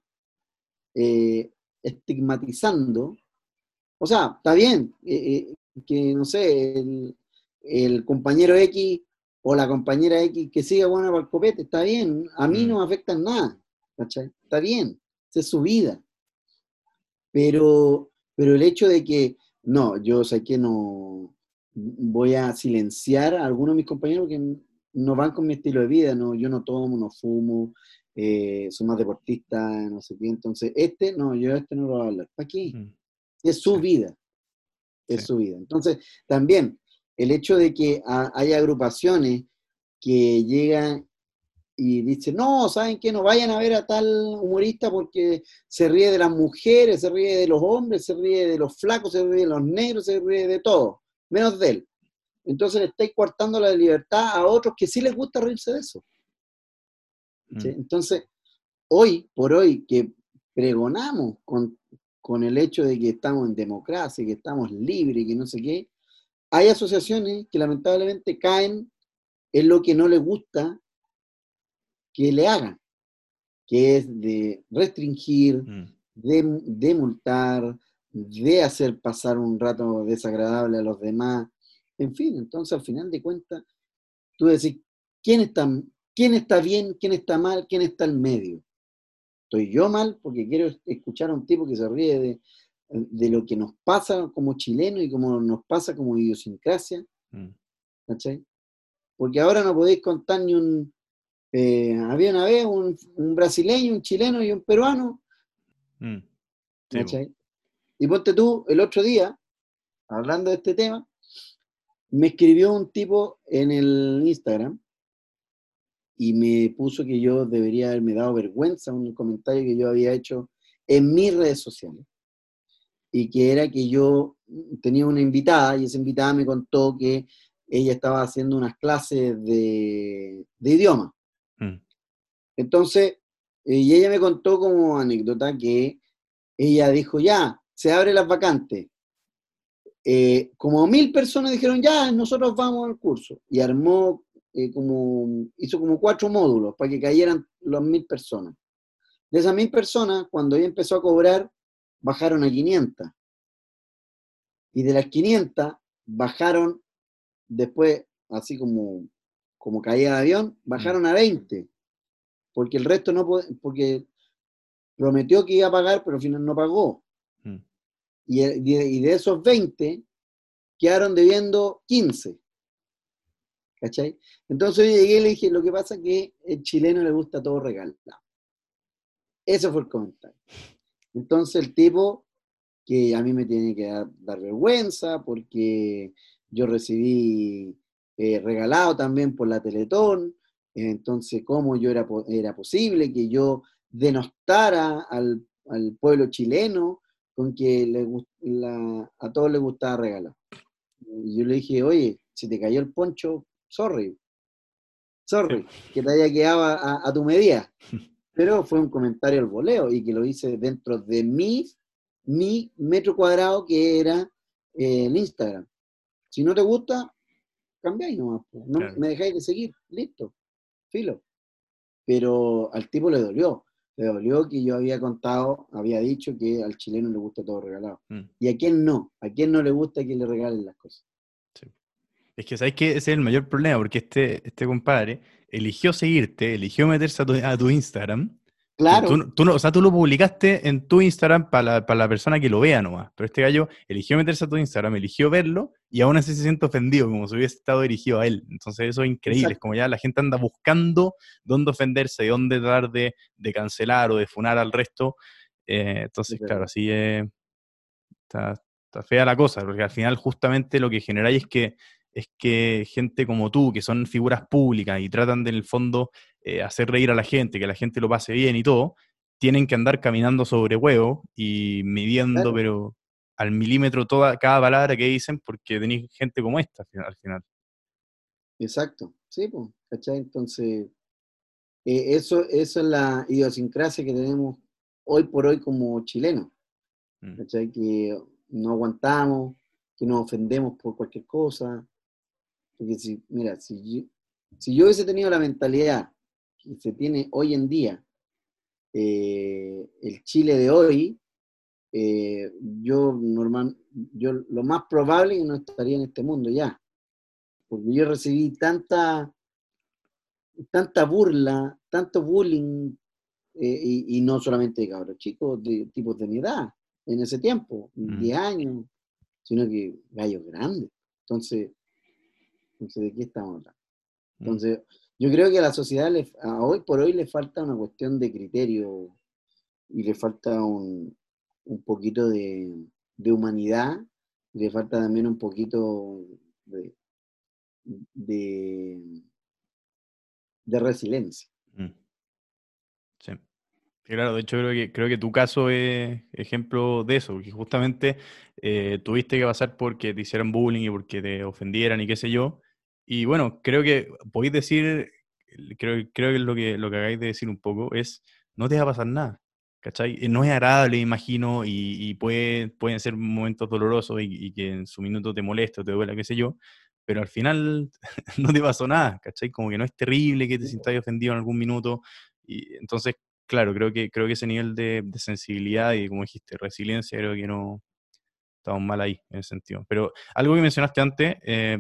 eh, estigmatizando, o sea, está bien, eh, eh, que no sé, el, el compañero X o la compañera X que siga buena para el copete, está bien, a mí mm. no me afecta en nada, ¿cachai? Está bien, es su vida. Pero, pero el hecho de que, no, yo sé que no voy a silenciar a algunos de mis compañeros que no van con mi estilo de vida, no, yo no tomo, no fumo, eh, soy más deportista, no sé qué, entonces este, no, yo este no lo voy a hablar, ¿para qué? Mm. Es su vida, es su vida. Entonces, también, el hecho de que ha- haya agrupaciones que llegan y dicen, no, ¿saben qué? No vayan a ver a tal humorista porque se ríe de las mujeres, se ríe de los hombres, se ríe de los flacos, se ríe de los negros, se ríe de todo, menos de él. Entonces le estáis coartando la libertad a otros que sí les gusta reírse de eso. ¿sí? Mm. Entonces, hoy por hoy que pregonamos con, con el hecho de que estamos en democracia, que estamos libres, que no sé qué, hay asociaciones que lamentablemente caen en lo que no les gusta que le hagan, que es de restringir, Mm. de, de multar, de hacer pasar un rato desagradable a los demás, en fin, entonces al final de cuentas, tú decís, ¿quién está, quién está bien, quién está mal, quién está al medio? ¿Estoy yo mal porque quiero escuchar a un tipo que se ríe de, de lo que nos pasa como chilenos y como nos pasa como idiosincrasia? Mm. ¿cachai? Porque ahora no podéis contar ni un... eh, había una vez un, un brasileño, un chileno y un peruano, Mm. ¿cachai? Y ponte tú, el otro día, hablando de este tema, me escribió un tipo en el Instagram y me puso que yo debería haberme dado vergüenza un comentario que yo había hecho en mis redes sociales. Y que era que yo tenía una invitada y esa invitada me contó que ella estaba haciendo unas clases de, de idioma. Mm. Entonces, eh, y ella me contó como anécdota que ella dijo, ya, se abre las vacantes. Eh, como mil personas dijeron, ya, nosotros vamos al curso. Y armó eh, como, hizo como cuatro módulos para que cayeran las mil personas. De esas mil personas, cuando ella empezó a cobrar, bajaron a 500. Y de las 500, bajaron después, así como, como caída de avión, bajaron a 20 porque el resto no puede, porque prometió que iba a pagar, pero al final no pagó. Mm. Y, de- y de esos 20, quedaron debiendo 15. ¿Cachai? Entonces yo llegué y le dije, lo que pasa es que el chileno le gusta todo regalado. Ese fue el comentario. Entonces el tipo, que a mí me tiene que dar, dar vergüenza, porque yo recibí eh, regalado también por la Teletón, entonces, ¿cómo yo era, era posible que yo denostara al, al pueblo chileno con que le, gus- la- a todos les gustaba regalar? Y yo le dije, oye, si te cayó el poncho, sorry. Sorry, que te haya quedado a tu medida. Pero fue un comentario al voleo y que lo hice dentro de mi, mi metro cuadrado que era eh, el Instagram. Si no te gusta, cambiáis nomás. po. No Claro. me dejáis de seguir, listo, filo. Pero al tipo le dolió. Le dolió que yo había contado, había dicho que al chileno le gusta todo regalado. Mm. ¿Y a quién no? ¿A quién no le gusta que le regalen las cosas? Es que sabes que ese es el mayor problema, porque este, este compadre eligió seguirte, eligió meterse a tu, a tu Instagram. Claro, Tú, tú no, o sea, tú lo publicaste en tu Instagram para la, para la persona que lo vea nomás. Pero este gallo eligió meterse a tu Instagram, eligió verlo y aún así se siente ofendido, como si hubiese estado dirigido a él. Entonces eso es increíble. Es como ya la gente anda buscando dónde ofenderse, dónde tratar de, de cancelar o de funar al resto. Eh, entonces, Es claro, así eh, está, está fea la cosa, porque al final justamente lo que generáis es que es que gente como tú, que son figuras públicas y tratan de, en el fondo eh, hacer reír a la gente, que la gente lo pase bien y todo, tienen que andar caminando sobre huevo y midiendo, Claro. pero al milímetro toda, cada palabra que dicen, porque tenéis gente como esta al final- al final. exacto. Sí, pues, ¿cachai? Entonces, eh, eso, eso es la idiosincrasia que tenemos hoy por hoy como chilenos. Mm. ¿cachai? Que no aguantamos, que nos ofendemos por cualquier cosa. Porque si, mira, si yo, si yo hubiese tenido la mentalidad que se tiene hoy en día, eh, el Chile de hoy, eh, yo normal, yo lo más probable es que no estaría en este mundo ya. Porque yo recibí tanta, tanta burla, tanto bullying, eh, y, y no solamente de cabros chicos, de tipos de mi edad, en ese tiempo, Mm. 10 años, sino que gallos grandes. Entonces, entonces, ¿de qué estamos hablando? Mm. Entonces, yo creo que a la sociedad le- a hoy por hoy le falta una cuestión de criterio y le falta un, un poquito de, de humanidad, y le falta también un poquito de, de, de resiliencia. Mm. Sí. Sí, Claro, de hecho creo que, creo que tu caso es ejemplo de eso, que justamente eh, tuviste que pasar porque te hicieran bullying y porque te ofendieran y qué sé yo. Y bueno, creo que podéis decir, creo, creo que lo que lo que hagáis de decir un poco es, no te va a pasar nada, ¿cachai? Eh, No es agradable, imagino, y, y puede, pueden ser momentos dolorosos y, y que en su minuto te moleste o te duela, qué sé yo, pero al final no te pasó nada, ¿cachai? Como que no es terrible que te sintáis ofendido en algún minuto. Y entonces, claro, creo que, creo que ese nivel de, de sensibilidad y, como dijiste, resiliencia, creo que no estamos mal ahí en ese sentido. Pero algo que mencionaste antes, eh,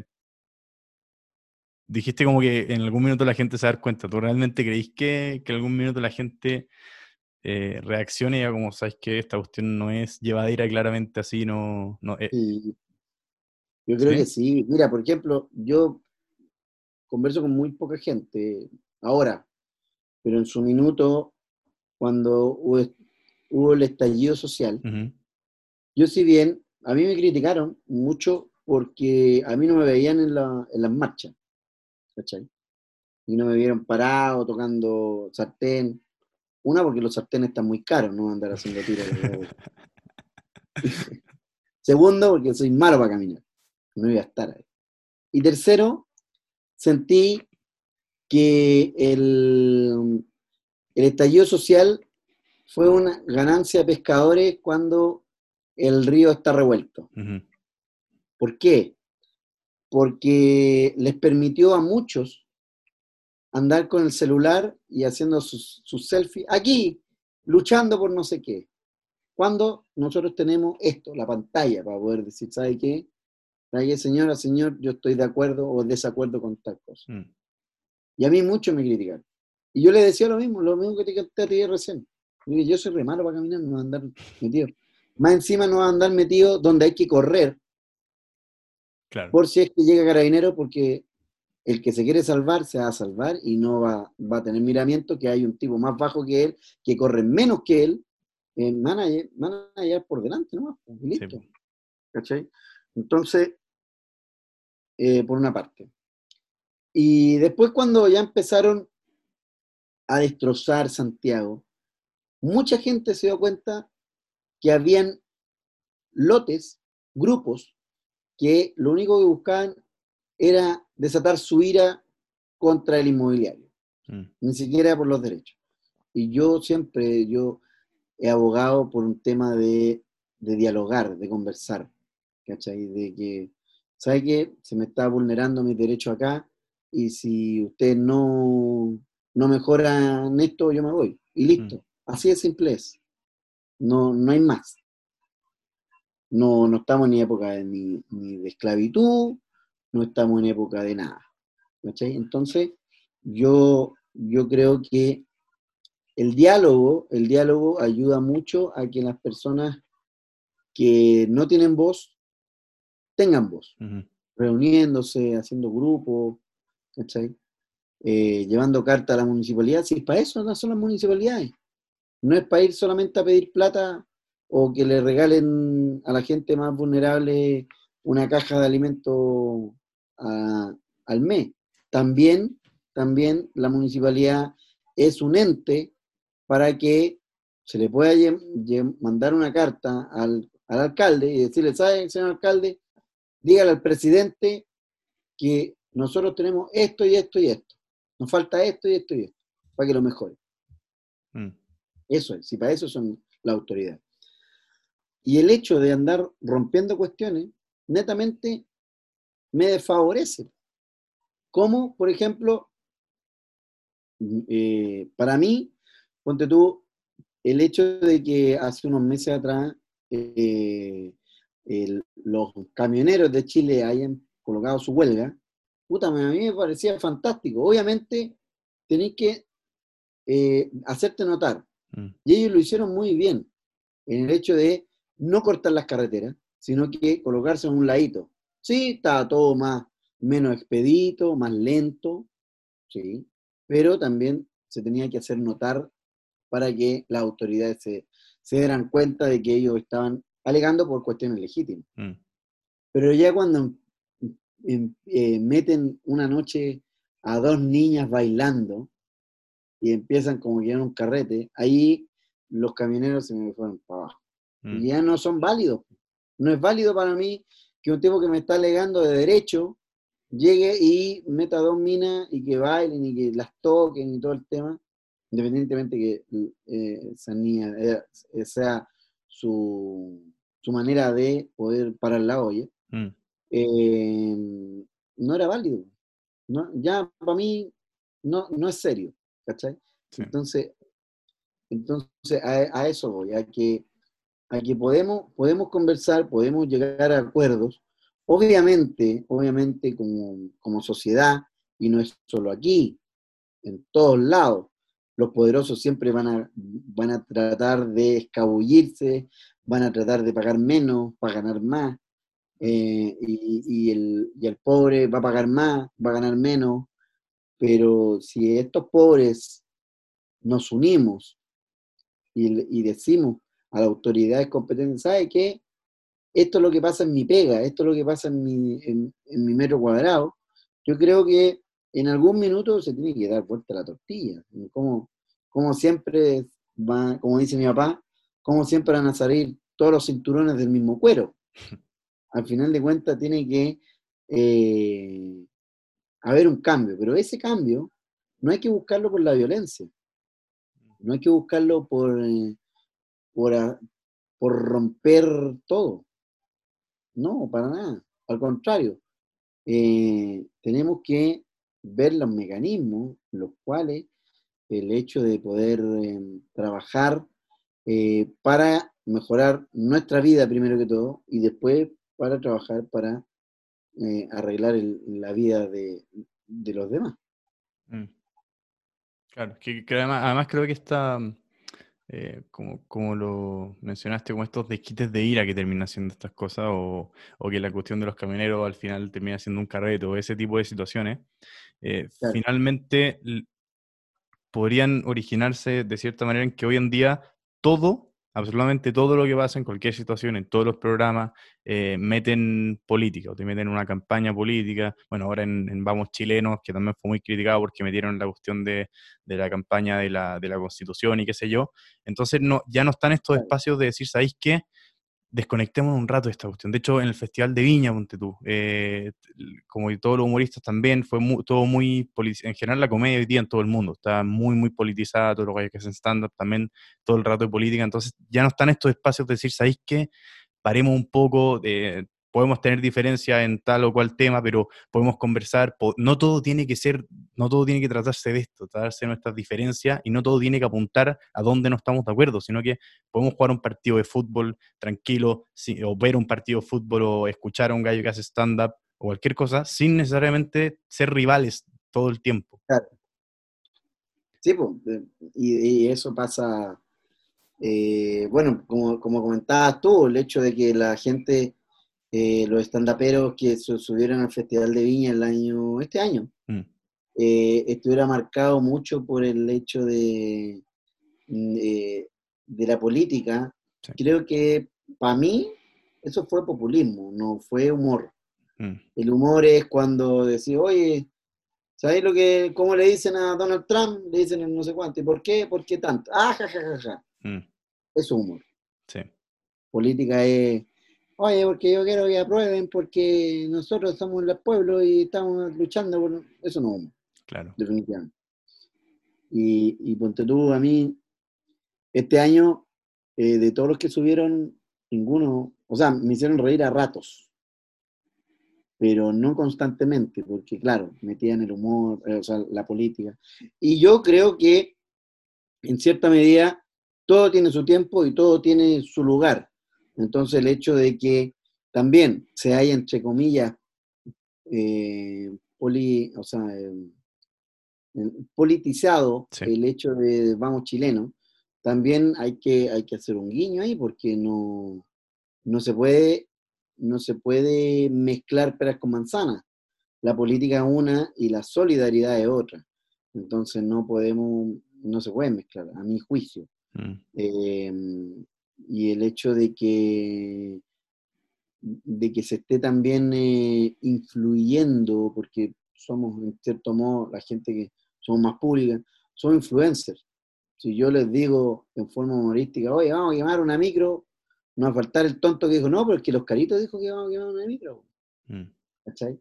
dijiste como que en algún minuto la gente se va a dar cuenta. ¿Tú realmente creís que, que en algún minuto la gente eh, reaccione y diga como, sabes que esta cuestión no es llevadera claramente así, no... no eh, yo creo ¿Sí? que sí. Mira, por ejemplo, yo converso con muy poca gente ahora, pero en su minuto, cuando hubo, hubo el estallido social, ujú, yo si bien, a mí me criticaron mucho porque a mí no me veían en, la- en las marchas, ¿cachai? Y no me vieron parado, tocando sartén. Una, porque los sartenes están muy caros, no andar haciendo tiros. Segundo, porque soy malo para caminar. No iba a estar ahí. Y tercero, sentí que el, el estallido social fue una ganancia de pescadores cuando el río está revuelto. ¿Por qué? Porque les permitió a muchos andar con el celular y haciendo sus, sus selfies aquí, luchando por no sé qué. Cuando nosotros tenemos esto, la pantalla, para poder decir, ¿sabe qué? ¿Sabe qué, señora, señor? Yo estoy de acuerdo o desacuerdo con tal cosa. mm, Y a mí muchos me criticaron. Y yo le decía lo mismo, lo mismo que te a ti recién. Yo soy re malo para caminar, no voy a andar metido. Más encima no voy a andar metido donde hay que correr, claro. por si es que llega carabinero, porque el que se quiere salvar se va a salvar y no va, va a tener miramiento que hay un tipo más bajo que él, que corre menos que él, eh, a llegar por delante, ¿no? Y listo. Sí. ¿Cachai? Entonces, eh, por una parte. Y después cuando ya empezaron a destrozar Santiago, mucha gente se dio cuenta que habían lotes, grupos, que lo único que buscaban era desatar su ira contra el inmobiliario, mm, ni siquiera por los derechos. Y yo siempre, yo he abogado por un tema de, de dialogar, de conversar, ¿cachai? De que, ¿sabe qué? Se me está vulnerando mis derechos acá y si ustedes no, no mejoran esto, yo me voy. Y listo. Así de simple es. No, no hay más. No, no estamos en época de, ni, ni de esclavitud, no estamos en época de nada. ¿cachai? Entonces, yo, yo creo que el diálogo, el diálogo ayuda mucho a que las personas que no tienen voz tengan voz, ujú, reuniéndose, haciendo grupos, ¿cachai? Eh, llevando carta a la municipalidad, si es para eso no son las municipalidades, no es para ir solamente a pedir plata o que le regalen a la gente más vulnerable una caja de alimentos al mes. También, también la municipalidad es un ente para que se le pueda mandar una carta al, al alcalde y decirle, ¿sabe, señor alcalde? Dígale al presidente que nosotros tenemos esto y esto y esto. Nos falta esto y esto y esto, para que lo mejore. mm, Eso es, si para eso son la autoridad. Y el hecho de andar rompiendo cuestiones, netamente me desfavorece. Como, por ejemplo, eh, para mí, ponte tú, el hecho de que hace unos meses atrás eh, el- los camioneros de Chile hayan colocado su huelga, puta, a mí me parecía fantástico. Obviamente, tenéis que eh, hacerte notar. mm, Y ellos lo hicieron muy bien en el hecho de no cortar las carreteras, sino que colocarse en un ladito. Sí, estaba todo más, menos expedito, más lento, sí, pero también se tenía que hacer notar para que las autoridades se, se dieran cuenta de que ellos estaban alegando por cuestiones legítimas. mm, Pero ya cuando em- eh, meten una noche a dos niñas bailando y empiezan como que en un carrete, ahí los camioneros se me fueron para abajo. Mm. Ya no son válidos. No es válido para mí que un tipo que me está alegando de derecho llegue y meta dos minas y que bailen y que las toquen y todo el tema, independientemente que eh, esa niña eh, sea su, su manera de poder parar la olla, Mm. eh, no era válido. No, ya para mí no, no es serio, ¿cachai? Sí. Entonces, entonces a, a eso voy, a que, a que podemos, podemos conversar, podemos llegar a acuerdos, obviamente, obviamente como, como sociedad, y no es solo aquí, en todos lados, los poderosos siempre van a, van a tratar de escabullirse, van a tratar de pagar menos para ganar más, eh, y, y el, y el pobre va a pagar más, va a ganar menos, pero si estos pobres nos unimos y, y decimos a las autoridades competentes, ¿sabe qué? Esto es lo que pasa en mi pega, esto es lo que pasa en mi, en, en mi metro cuadrado. Yo creo que en algún minuto se tiene que dar vuelta la tortilla. Como, como siempre, va, como dice mi papá, como siempre van a salir todos los cinturones del mismo cuero. Al final de cuentas tiene que eh, haber un cambio, pero ese cambio no hay que buscarlo por la violencia, no hay que buscarlo por, eh, por, a- por romper todo. No, para nada. Al contrario, eh, tenemos que ver los mecanismos, los cuales el hecho de poder eh, trabajar eh, para mejorar nuestra vida primero que todo y después para trabajar para eh, arreglar la vida de, los demás. Mm. Claro, que, además, creo que está, mm, eh, como, como lo mencionaste, como estos desquites de ira que terminan siendo estas cosas, o, o que la cuestión de los camioneros al final termina siendo un carrete, o ese tipo de situaciones, eh, Claro. finalmente podrían originarse de cierta manera en que hoy en día todo, absolutamente todo lo que pasa en cualquier situación, en todos los programas, eh, meten política, o te meten una campaña política. Bueno, ahora en, en Vamos Chilenos, que también fue muy criticado porque metieron la cuestión de, de la campaña de la, de la Constitución y qué sé yo. Entonces no, ya no están estos espacios de decir, ¿sabéis qué? Desconectemos un rato de esta cuestión. De hecho, en el Festival de Viña, ponte tú, eh, como todos los humoristas también, fue mu- todo muy, en general la comedia hoy día en todo el mundo, está muy, muy politizada, los gallos que hacen stand-up también, todo el rato de política, entonces ya no están estos espacios de decir, ¿sabéis qué? Paremos un poco, eh, podemos tener diferencias en tal o cual tema, pero podemos conversar, no todo tiene que ser, no todo tiene que tratarse de esto, tratarse de nuestras diferencias, y no todo tiene que apuntar a dónde no estamos de acuerdo, sino que podemos jugar un partido de fútbol tranquilo, sí, o ver un partido de fútbol, o escuchar a un gallo que hace stand-up, o cualquier cosa, sin necesariamente ser rivales todo el tiempo. Sí, eh, y, y eso pasa, eh, bueno, como, como comentabas tú, el hecho de que la gente, eh, los estandaperos que su- subieron al Festival de Viña el año, este año, Mm, eh, estuviera marcado mucho por el hecho de, mm, eh, de la política. Sí. Creo que para mí eso fue populismo, no fue humor. mm, El humor es cuando decís, oye, ¿sabéis lo que, cómo le dicen a Donald Trump? Le dicen el no sé cuánto. ¿Y por qué? ¿Por qué tanto? Ah, ja, ja, ja, ja. mm, Eso es humor. sí, Política es, oye, porque yo quiero que aprueben, porque nosotros somos el pueblo y estamos luchando por... Eso no claro. definitivamente. Y, y ponte tú, a mí, este año, eh, de todos los que subieron, ninguno, o sea, me hicieron reír a ratos, pero no constantemente, porque claro, metían el humor, eh, o sea, la política. Y yo creo que, en cierta medida, todo tiene su tiempo y todo tiene su lugar. Entonces, el hecho de que también se haya, entre comillas, eh, poli, o sea, eh, eh, politizado Sí. el hecho de vamos chileno, también hay que, hay que hacer un guiño ahí porque no, no se puede, no se puede mezclar peras con manzanas. La política es una y la solidaridad es otra. Entonces no podemos, no se puede mezclar, a mi juicio. mm, Eh, y el hecho de que de que se esté también eh, influyendo, porque somos, en cierto modo, la gente que somos más pública, somos influencers. Si yo les digo en forma humorística, oye, vamos a quemar una micro, no va a faltar el tonto que dijo, no, pero es que los caritos dijo que vamos a quemar una micro. Mm. ¿Cachai?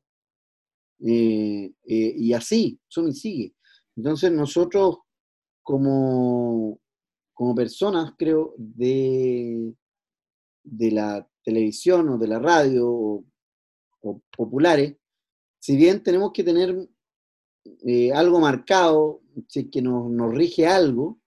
Eh, eh, y así, eso sigue. Entonces nosotros como, como personas, creo, de, de la televisión o de la radio o, populares, si bien tenemos que tener eh, algo marcado, que nos, nos, rige algo,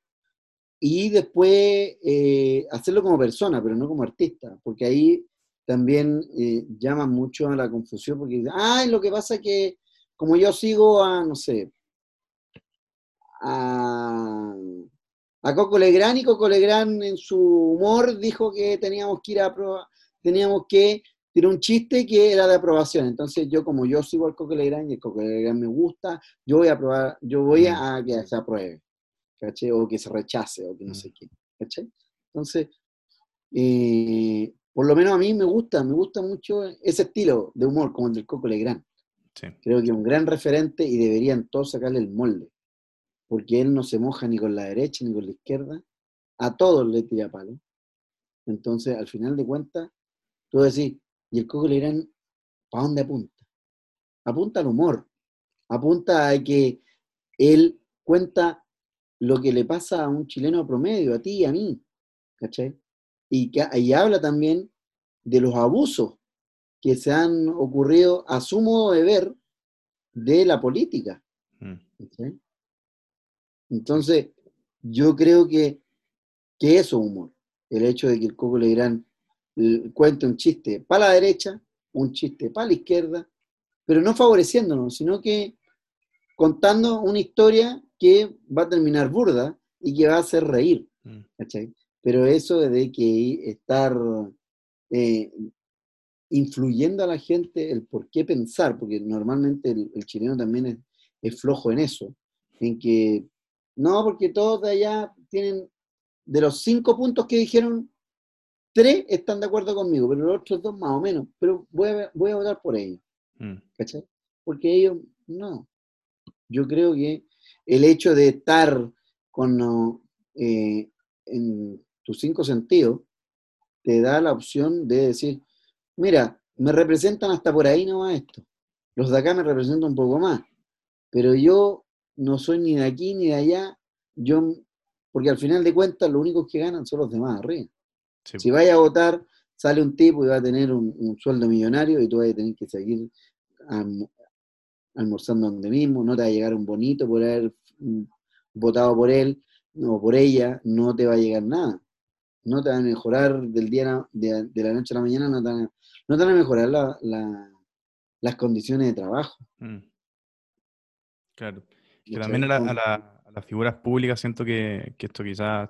y después eh, hacerlo como persona, pero no como artista, porque ahí también eh, llama mucho a la confusión, porque ah, lo que pasa es que como yo sigo a, no sé, a, a Coco Legrand y Coco Legrand en su humor dijo que teníamos que ir a teníamos que tirar un chiste que era de aprobación. Entonces yo como yo sigo al Coco Legrand y el Coco Legrand me gusta, yo voy a probar, yo voy a, que se apruebe, ¿caché? O que se rechace o que no sé qué, ¿caché? Entonces, eh, por lo menos a mí me gusta, me gusta mucho ese estilo de humor como el del Coco Legrand. Sí. Creo que es un gran referente y deberían todos sacarle el molde porque él no se moja ni con la derecha ni con la izquierda, a todos le tira palo. Entonces, al final de cuentas, tú decís, ¿y el Coco Legrand para dónde apunta? Apunta al humor, apunta a que él cuenta lo que le pasa a un chileno promedio, a ti y a mí, ¿cachai? Y, que, y habla también de los abusos que se han ocurrido a su modo de ver de la política. ¿cachai? Entonces, yo creo que, que eso es humor. El hecho de que el Coco Legrand cuente un chiste para la derecha, un chiste para la izquierda, pero no favoreciéndonos, sino que contando una historia que va a terminar burda y que va a hacer reír. Mm. ¿cachai? Pero eso de que estar eh, influyendo a la gente el por qué pensar, porque normalmente el, el chileno también es, es, flojo en eso, en que no, porque todos de allá tienen, de los cinco puntos que dijeron, tres están de acuerdo conmigo, pero los otros dos más o menos, pero voy a, voy a votar por ellos. Mm. ¿Cachai? Porque ellos, no. Yo creo que el hecho de estar con, eh, en tus cinco sentidos te da la opción de decir, mira, me representan hasta por ahí no esto. Los de acá me representan un poco más. Pero yo no soy ni de aquí ni de allá, yo, porque al final de cuentas los únicos que ganan son los demás arriba. Sí. Si vaya a votar, sale un tipo y va a tener un, un sueldo millonario y tú vas a tener que seguir alm almorzando donde mismo, no te va a llegar un bonito por haber mm, votado por él o por ella, no te va a llegar nada. No te va a mejorar del día de, de la noche a la mañana, no te van a, no te van a mejorar la, la, las condiciones de trabajo. Mm. Claro. Que también a, la, a, la, a, las figuras públicas siento que, que, esto quizás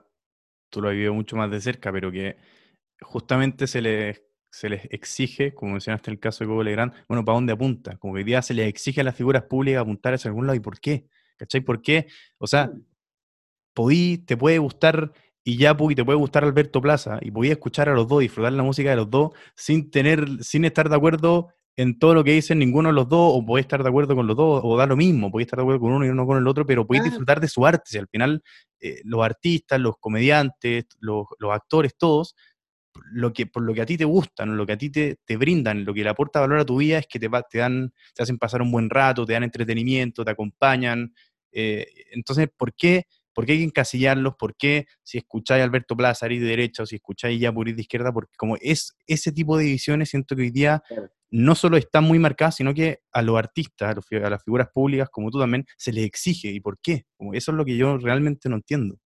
tú lo has vivido mucho más de cerca, pero que justamente se les, se les exige, como mencionaste en el caso de Coco Legrand, bueno, ¿para dónde apunta? Como que hoy día se les exige a las figuras públicas apuntar hacia algún lado. ¿Y por qué? ¿Cachai? ¿Por qué? O sea, podí, te puede gustar y ya y te puede gustar Alberto Plaza y podías escuchar a los dos, disfrutar la música de los dos sin tener, sin estar de acuerdo en todo lo que dicen ninguno de los dos, o podés estar de acuerdo con los dos, o da lo mismo, podés estar de acuerdo con uno y uno con el otro, pero podés disfrutar de su arte. Si al final, eh, los artistas, los comediantes, los, los, actores, todos, lo que, por lo que a ti te gustan, lo que a ti te, te brindan, lo que le aporta valor a tu vida es que te, te, dan, te hacen pasar un buen rato, te dan entretenimiento, te acompañan. Eh, entonces, ¿por qué? ¿Por qué hay que encasillarlos? ¿Por qué si escucháis a Alberto Plaza, ir de derecha, o si escucháis ya por ir de izquierda? Porque como es ese tipo de divisiones, siento que hoy día claro no solo están muy marcadas, sino que a los artistas, a, los, a, las figuras públicas, como tú también, se les exige. ¿Y por qué? Como eso es lo que yo realmente no entiendo.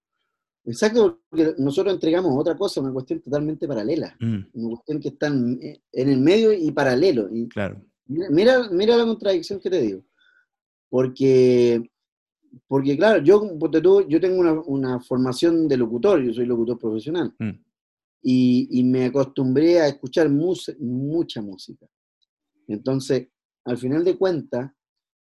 Exacto, porque nosotros entregamos otra cosa, una cuestión totalmente paralela, mm. una cuestión que está en, en, el medio y paralelo. Y claro. Mira, mira la contradicción que te digo. Porque, porque claro, yo, yo tengo una, una formación de locutor, yo soy locutor profesional. Mm. Y, y, me acostumbré a escuchar mus mucha música. Entonces, al final de cuentas,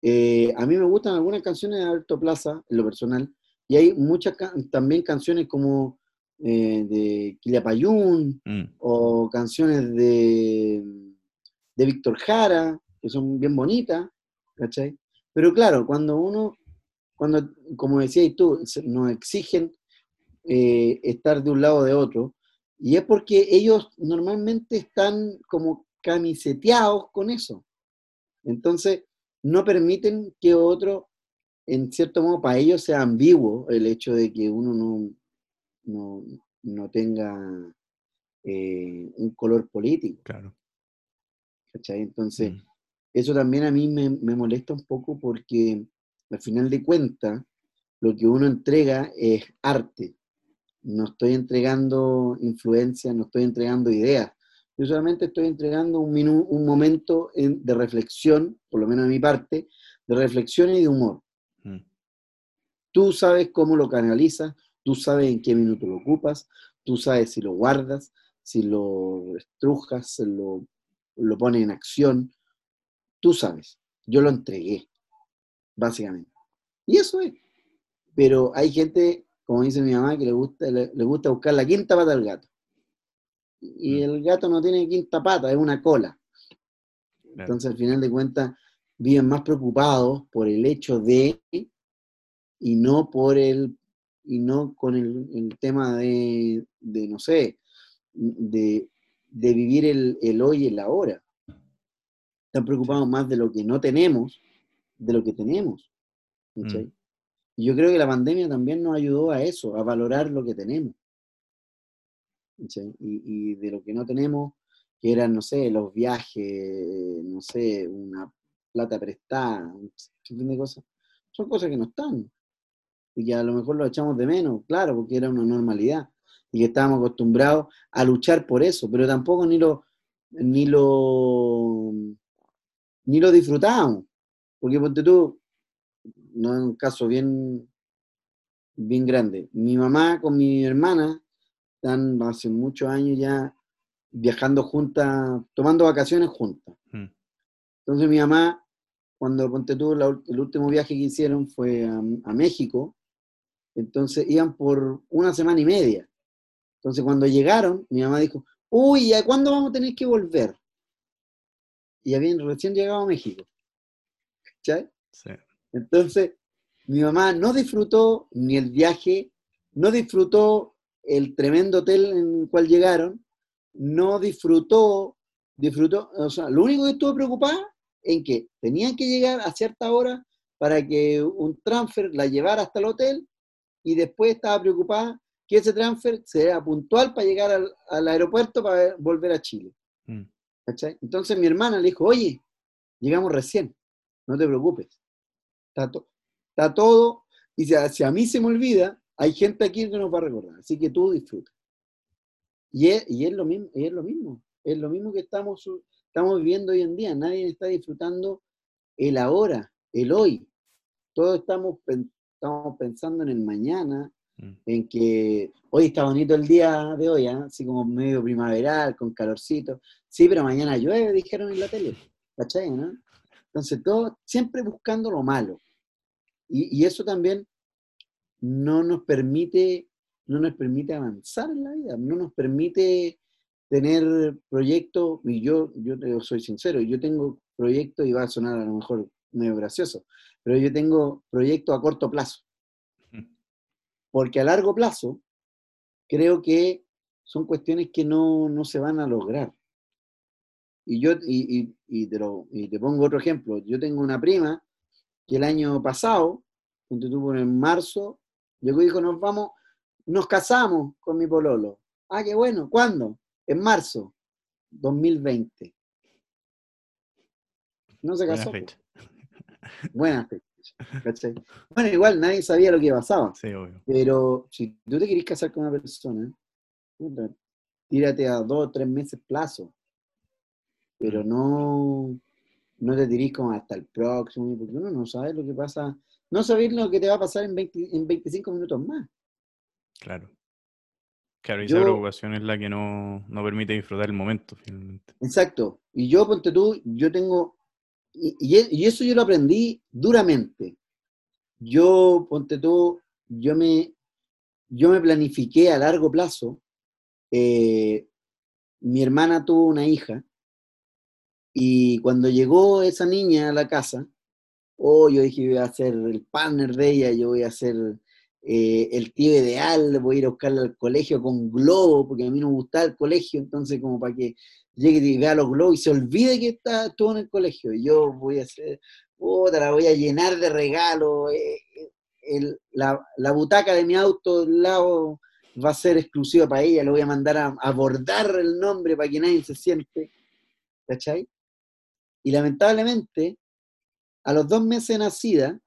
eh, a mí me gustan algunas canciones de Alberto Plaza, en lo personal, y hay muchas también canciones como, eh, de Quilapayún Mm, o canciones de, de Víctor Jara, que son bien bonitas, ¿cachai? Pero claro, cuando uno, cuando, como decías tú, nos exigen eh, estar de un lado o de otro, y es porque ellos normalmente están como camiseteados con eso. Entonces, no permiten que otro, en cierto modo, para ellos sea ambiguo el hecho de que uno no, no, no tenga eh, un color político, claro. ¿cachai? Entonces, Mm, eso también a mí me, me molesta un poco porque al final de cuentas lo que uno entrega es arte. No estoy entregando influencia, no estoy entregando ideas. Yo solamente estoy entregando un, minu- un momento en- de reflexión, por lo menos de mi parte, de reflexión y de humor. mm, Tú sabes cómo lo canalizas, tú sabes en qué minuto lo ocupas, tú sabes si lo guardas, si lo estrujas, si lo, lo pones en acción. Tú sabes. Yo lo entregué, básicamente. Y eso es. Pero hay gente, como dice mi mamá, que le gusta, le, le gusta buscar la quinta pata al gato. Y Mm. el gato no tiene quinta pata, es una cola. Entonces, al final de cuentas, viven más preocupados por el hecho de y no por el y no con el, el tema de, de, no sé, de, de vivir el, el hoy y el ahora. Están preocupados más de lo que no tenemos, de lo que tenemos. Mm. Y yo creo que la pandemia también nos ayudó a eso, a valorar lo que tenemos. Y, de lo que no tenemos, que eran, no sé, los viajes, no sé, una plata prestada, un de cosas. Son cosas que no están. Y que a lo mejor lo echamos de menos, claro, porque era una normalidad. Y que estábamos acostumbrados a luchar por eso, pero tampoco ni lo, ni lo, ni lo disfrutábamos. Porque ponte tú, no es un caso bien, bien grande. Mi mamá con mi hermana están hace muchos años ya viajando juntas, tomando vacaciones juntas. Mm, Entonces mi mamá, cuando ponte tú, la el último viaje que hicieron fue a, a México, entonces iban por una semana y media. Entonces cuando llegaron, mi mamá dijo, uy, ¿a cuándo vamos a tener que volver? Y habían recién llegado a México. ¿Cachai? sí. Entonces, mi mamá no disfrutó ni el viaje, no disfrutó el tremendo hotel en el cual llegaron, no disfrutó, disfrutó, o sea, lo único que estuvo preocupada en que tenían que llegar a cierta hora para que un transfer la llevara hasta el hotel y después estaba preocupada que ese transfer sea puntual para llegar al, al aeropuerto para volver a Chile. Mm. Entonces mi hermana le dijo, oye, llegamos recién, no te preocupes. Está, to- está todo, y si a, si a mí se me olvida, hay gente aquí que nos va a recordar, así que tú disfruta. Y es, y es lo mismo, y es lo mismo, es lo mismo que estamos, estamos viviendo hoy en día, nadie está disfrutando el ahora, el hoy. Todos estamos, estamos pensando en el mañana, mm, en que hoy está bonito el día de hoy, ¿ah? así como medio primaveral, con calorcito. Sí, pero mañana llueve, dijeron en la tele. ¿Cachai, no? Entonces, todo siempre buscando lo malo. Y, y eso también no nos permite, no nos permite avanzar en la vida, no nos permite tener proyectos, y yo, yo te soy sincero, yo tengo proyectos, y va a sonar a lo mejor medio gracioso, pero yo tengo proyectos a corto plazo porque a largo plazo creo que son cuestiones que no, no se van a lograr. Y yo, y, y- y te lo- y te pongo otro ejemplo, yo tengo una prima que el año pasado, por en marzo, llegó y dijo, nos vamos, nos casamos con mi pololo. Ah, qué bueno, ¿cuándo? En marzo, 2020. No se casó. fecha. Buena fecha. ¿cachai? Bueno, igual nadie sabía lo que pasaba. Sí, obvio. Pero si tú te querés casar con una persona, tírate a dos o tres meses plazo. Pero Mm. no, no te tirís como hasta el próximo, porque uno no sabe lo que pasa. No sabés lo que te va a pasar en, 20 en 25 minutos más. Claro. Claro, y Yo- esa preocupación es la que no, no permite disfrutar el momento, finalmente. Exacto. Y yo, ponte tú, yo tengo. Y, y e- y eso yo lo aprendí duramente. Yo, ponte tú, yo me. yo me planifiqué a largo plazo. eh, mi hermana tuvo una hija y cuando llegó esa niña a la casa, oh, yo dije, voy a ser el partner de ella, yo voy a ser eh, el tío ideal, voy a ir a buscarla al colegio con globo, porque a mí no me gustaba el colegio, entonces como para que llegue y vea los globos y se olvide que está, estuvo en el colegio. Yo voy a hacer, puta, la voy a llenar de regalos, eh, el- la, butaca de mi auto al lado va a ser exclusiva para ella, le voy a mandar a, a bordar el nombre para que nadie se siente, ¿cachai? Y lamentablemente, a los dos meses de nacida,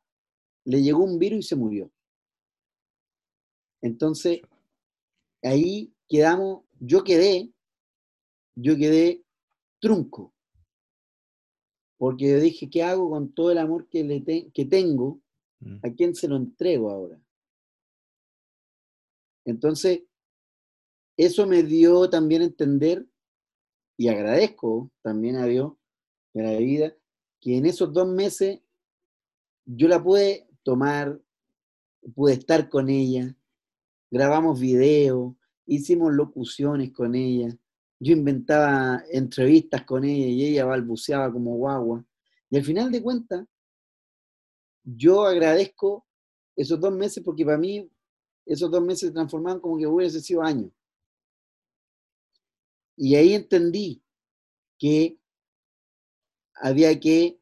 le llegó un virus y se murió. Entonces, ahí quedamos, yo quedé, yo quedé trunco. Porque yo dije, ¿qué hago con todo el amor que, le te- que tengo? Mm. ¿A quién se lo entrego ahora? Entonces, eso me dio también a entender, y agradezco también a Dios de la vida, que en esos dos meses yo la pude tomar, pude estar con ella, grabamos videos, hicimos locuciones con ella, yo inventaba entrevistas con ella y ella balbuceaba como guagua. Y al final de cuentas, yo agradezco esos dos meses porque para mí esos dos meses se transformaban como que hubiese sido años. Y ahí entendí que había que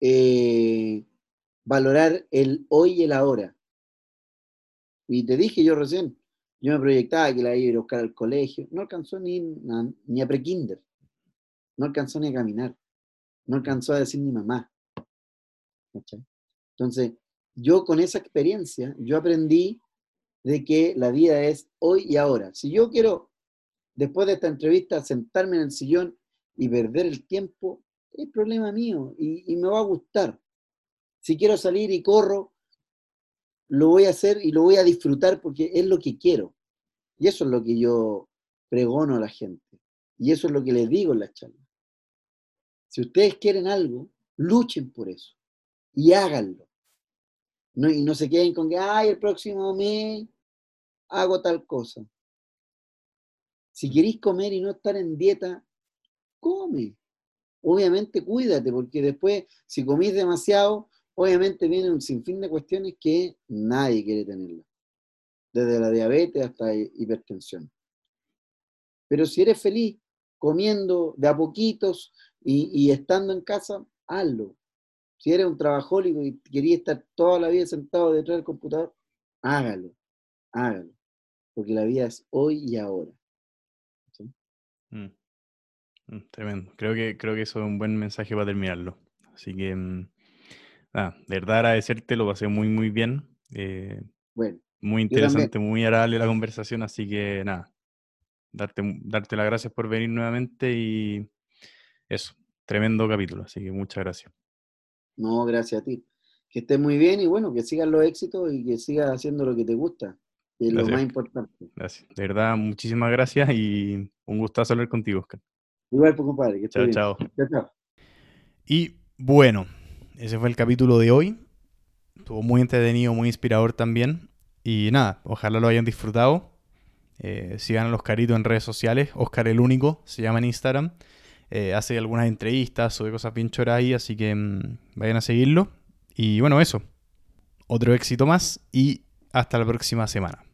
eh, valorar el hoy y el ahora. Y te dije yo recién, yo me proyectaba que la iba a ir a buscar al colegio, no alcanzó ni, ni a prekinder, no alcanzó ni a caminar, no alcanzó a decir ni mamá. ¿cachai? Entonces, yo con esa experiencia, yo aprendí de que la vida es hoy y ahora. Si yo quiero, después de esta entrevista, sentarme en el sillón y perder el tiempo, es problema mío y, me va a gustar. Si quiero salir y corro, lo voy a hacer y lo voy a disfrutar porque es lo que quiero. Y eso es lo que yo pregono a la gente. Y eso es lo que les digo en las charlas. Si ustedes quieren algo, luchen por eso y háganlo. No, y no se queden con que, ay, el próximo mes hago tal cosa. Si queréis comer y no estar en dieta, come. Obviamente cuídate, porque después, si comís demasiado, obviamente viene un sinfín de cuestiones que nadie quiere tenerla. Desde la diabetes hasta hi- hipertensión. Pero si eres feliz comiendo de a poquitos y, y estando en casa, hazlo. Si eres un trabajólico y querías estar toda la vida sentado detrás del computador, hágalo, hágalo. Porque la vida es hoy y ahora. ¿sí? Mm. Mm, Tremendo. Creo que, creo que eso es un buen mensaje para terminarlo. Así que, mm, nada, de verdad agradecerte, lo pasé muy, muy bien. eh, Bueno, muy interesante, muy agradable la conversación, así que nada, darte, darte las gracias por venir nuevamente y eso, tremendo capítulo, así que muchas gracias. no, gracias a ti. Que estés muy bien y bueno, que sigas los éxitos y que sigas haciendo lo que te gusta, que es lo más importante. Gracias. De verdad, muchísimas gracias y un gustazo hablar contigo, Oscar. Igual, pues, compadre, que Chao, chao. Chao, chao. Y bueno, ese fue el capítulo de hoy. Estuvo muy entretenido, muy inspirador también. Y nada, ojalá lo hayan disfrutado. Eh, sigan a los caritos en redes sociales. Oscar el Único se llama en Instagram. Eh, hace algunas entrevistas, sube cosas bien choras ahí, así que mm, vayan a seguirlo. Y bueno, eso. Otro éxito más y hasta la próxima semana.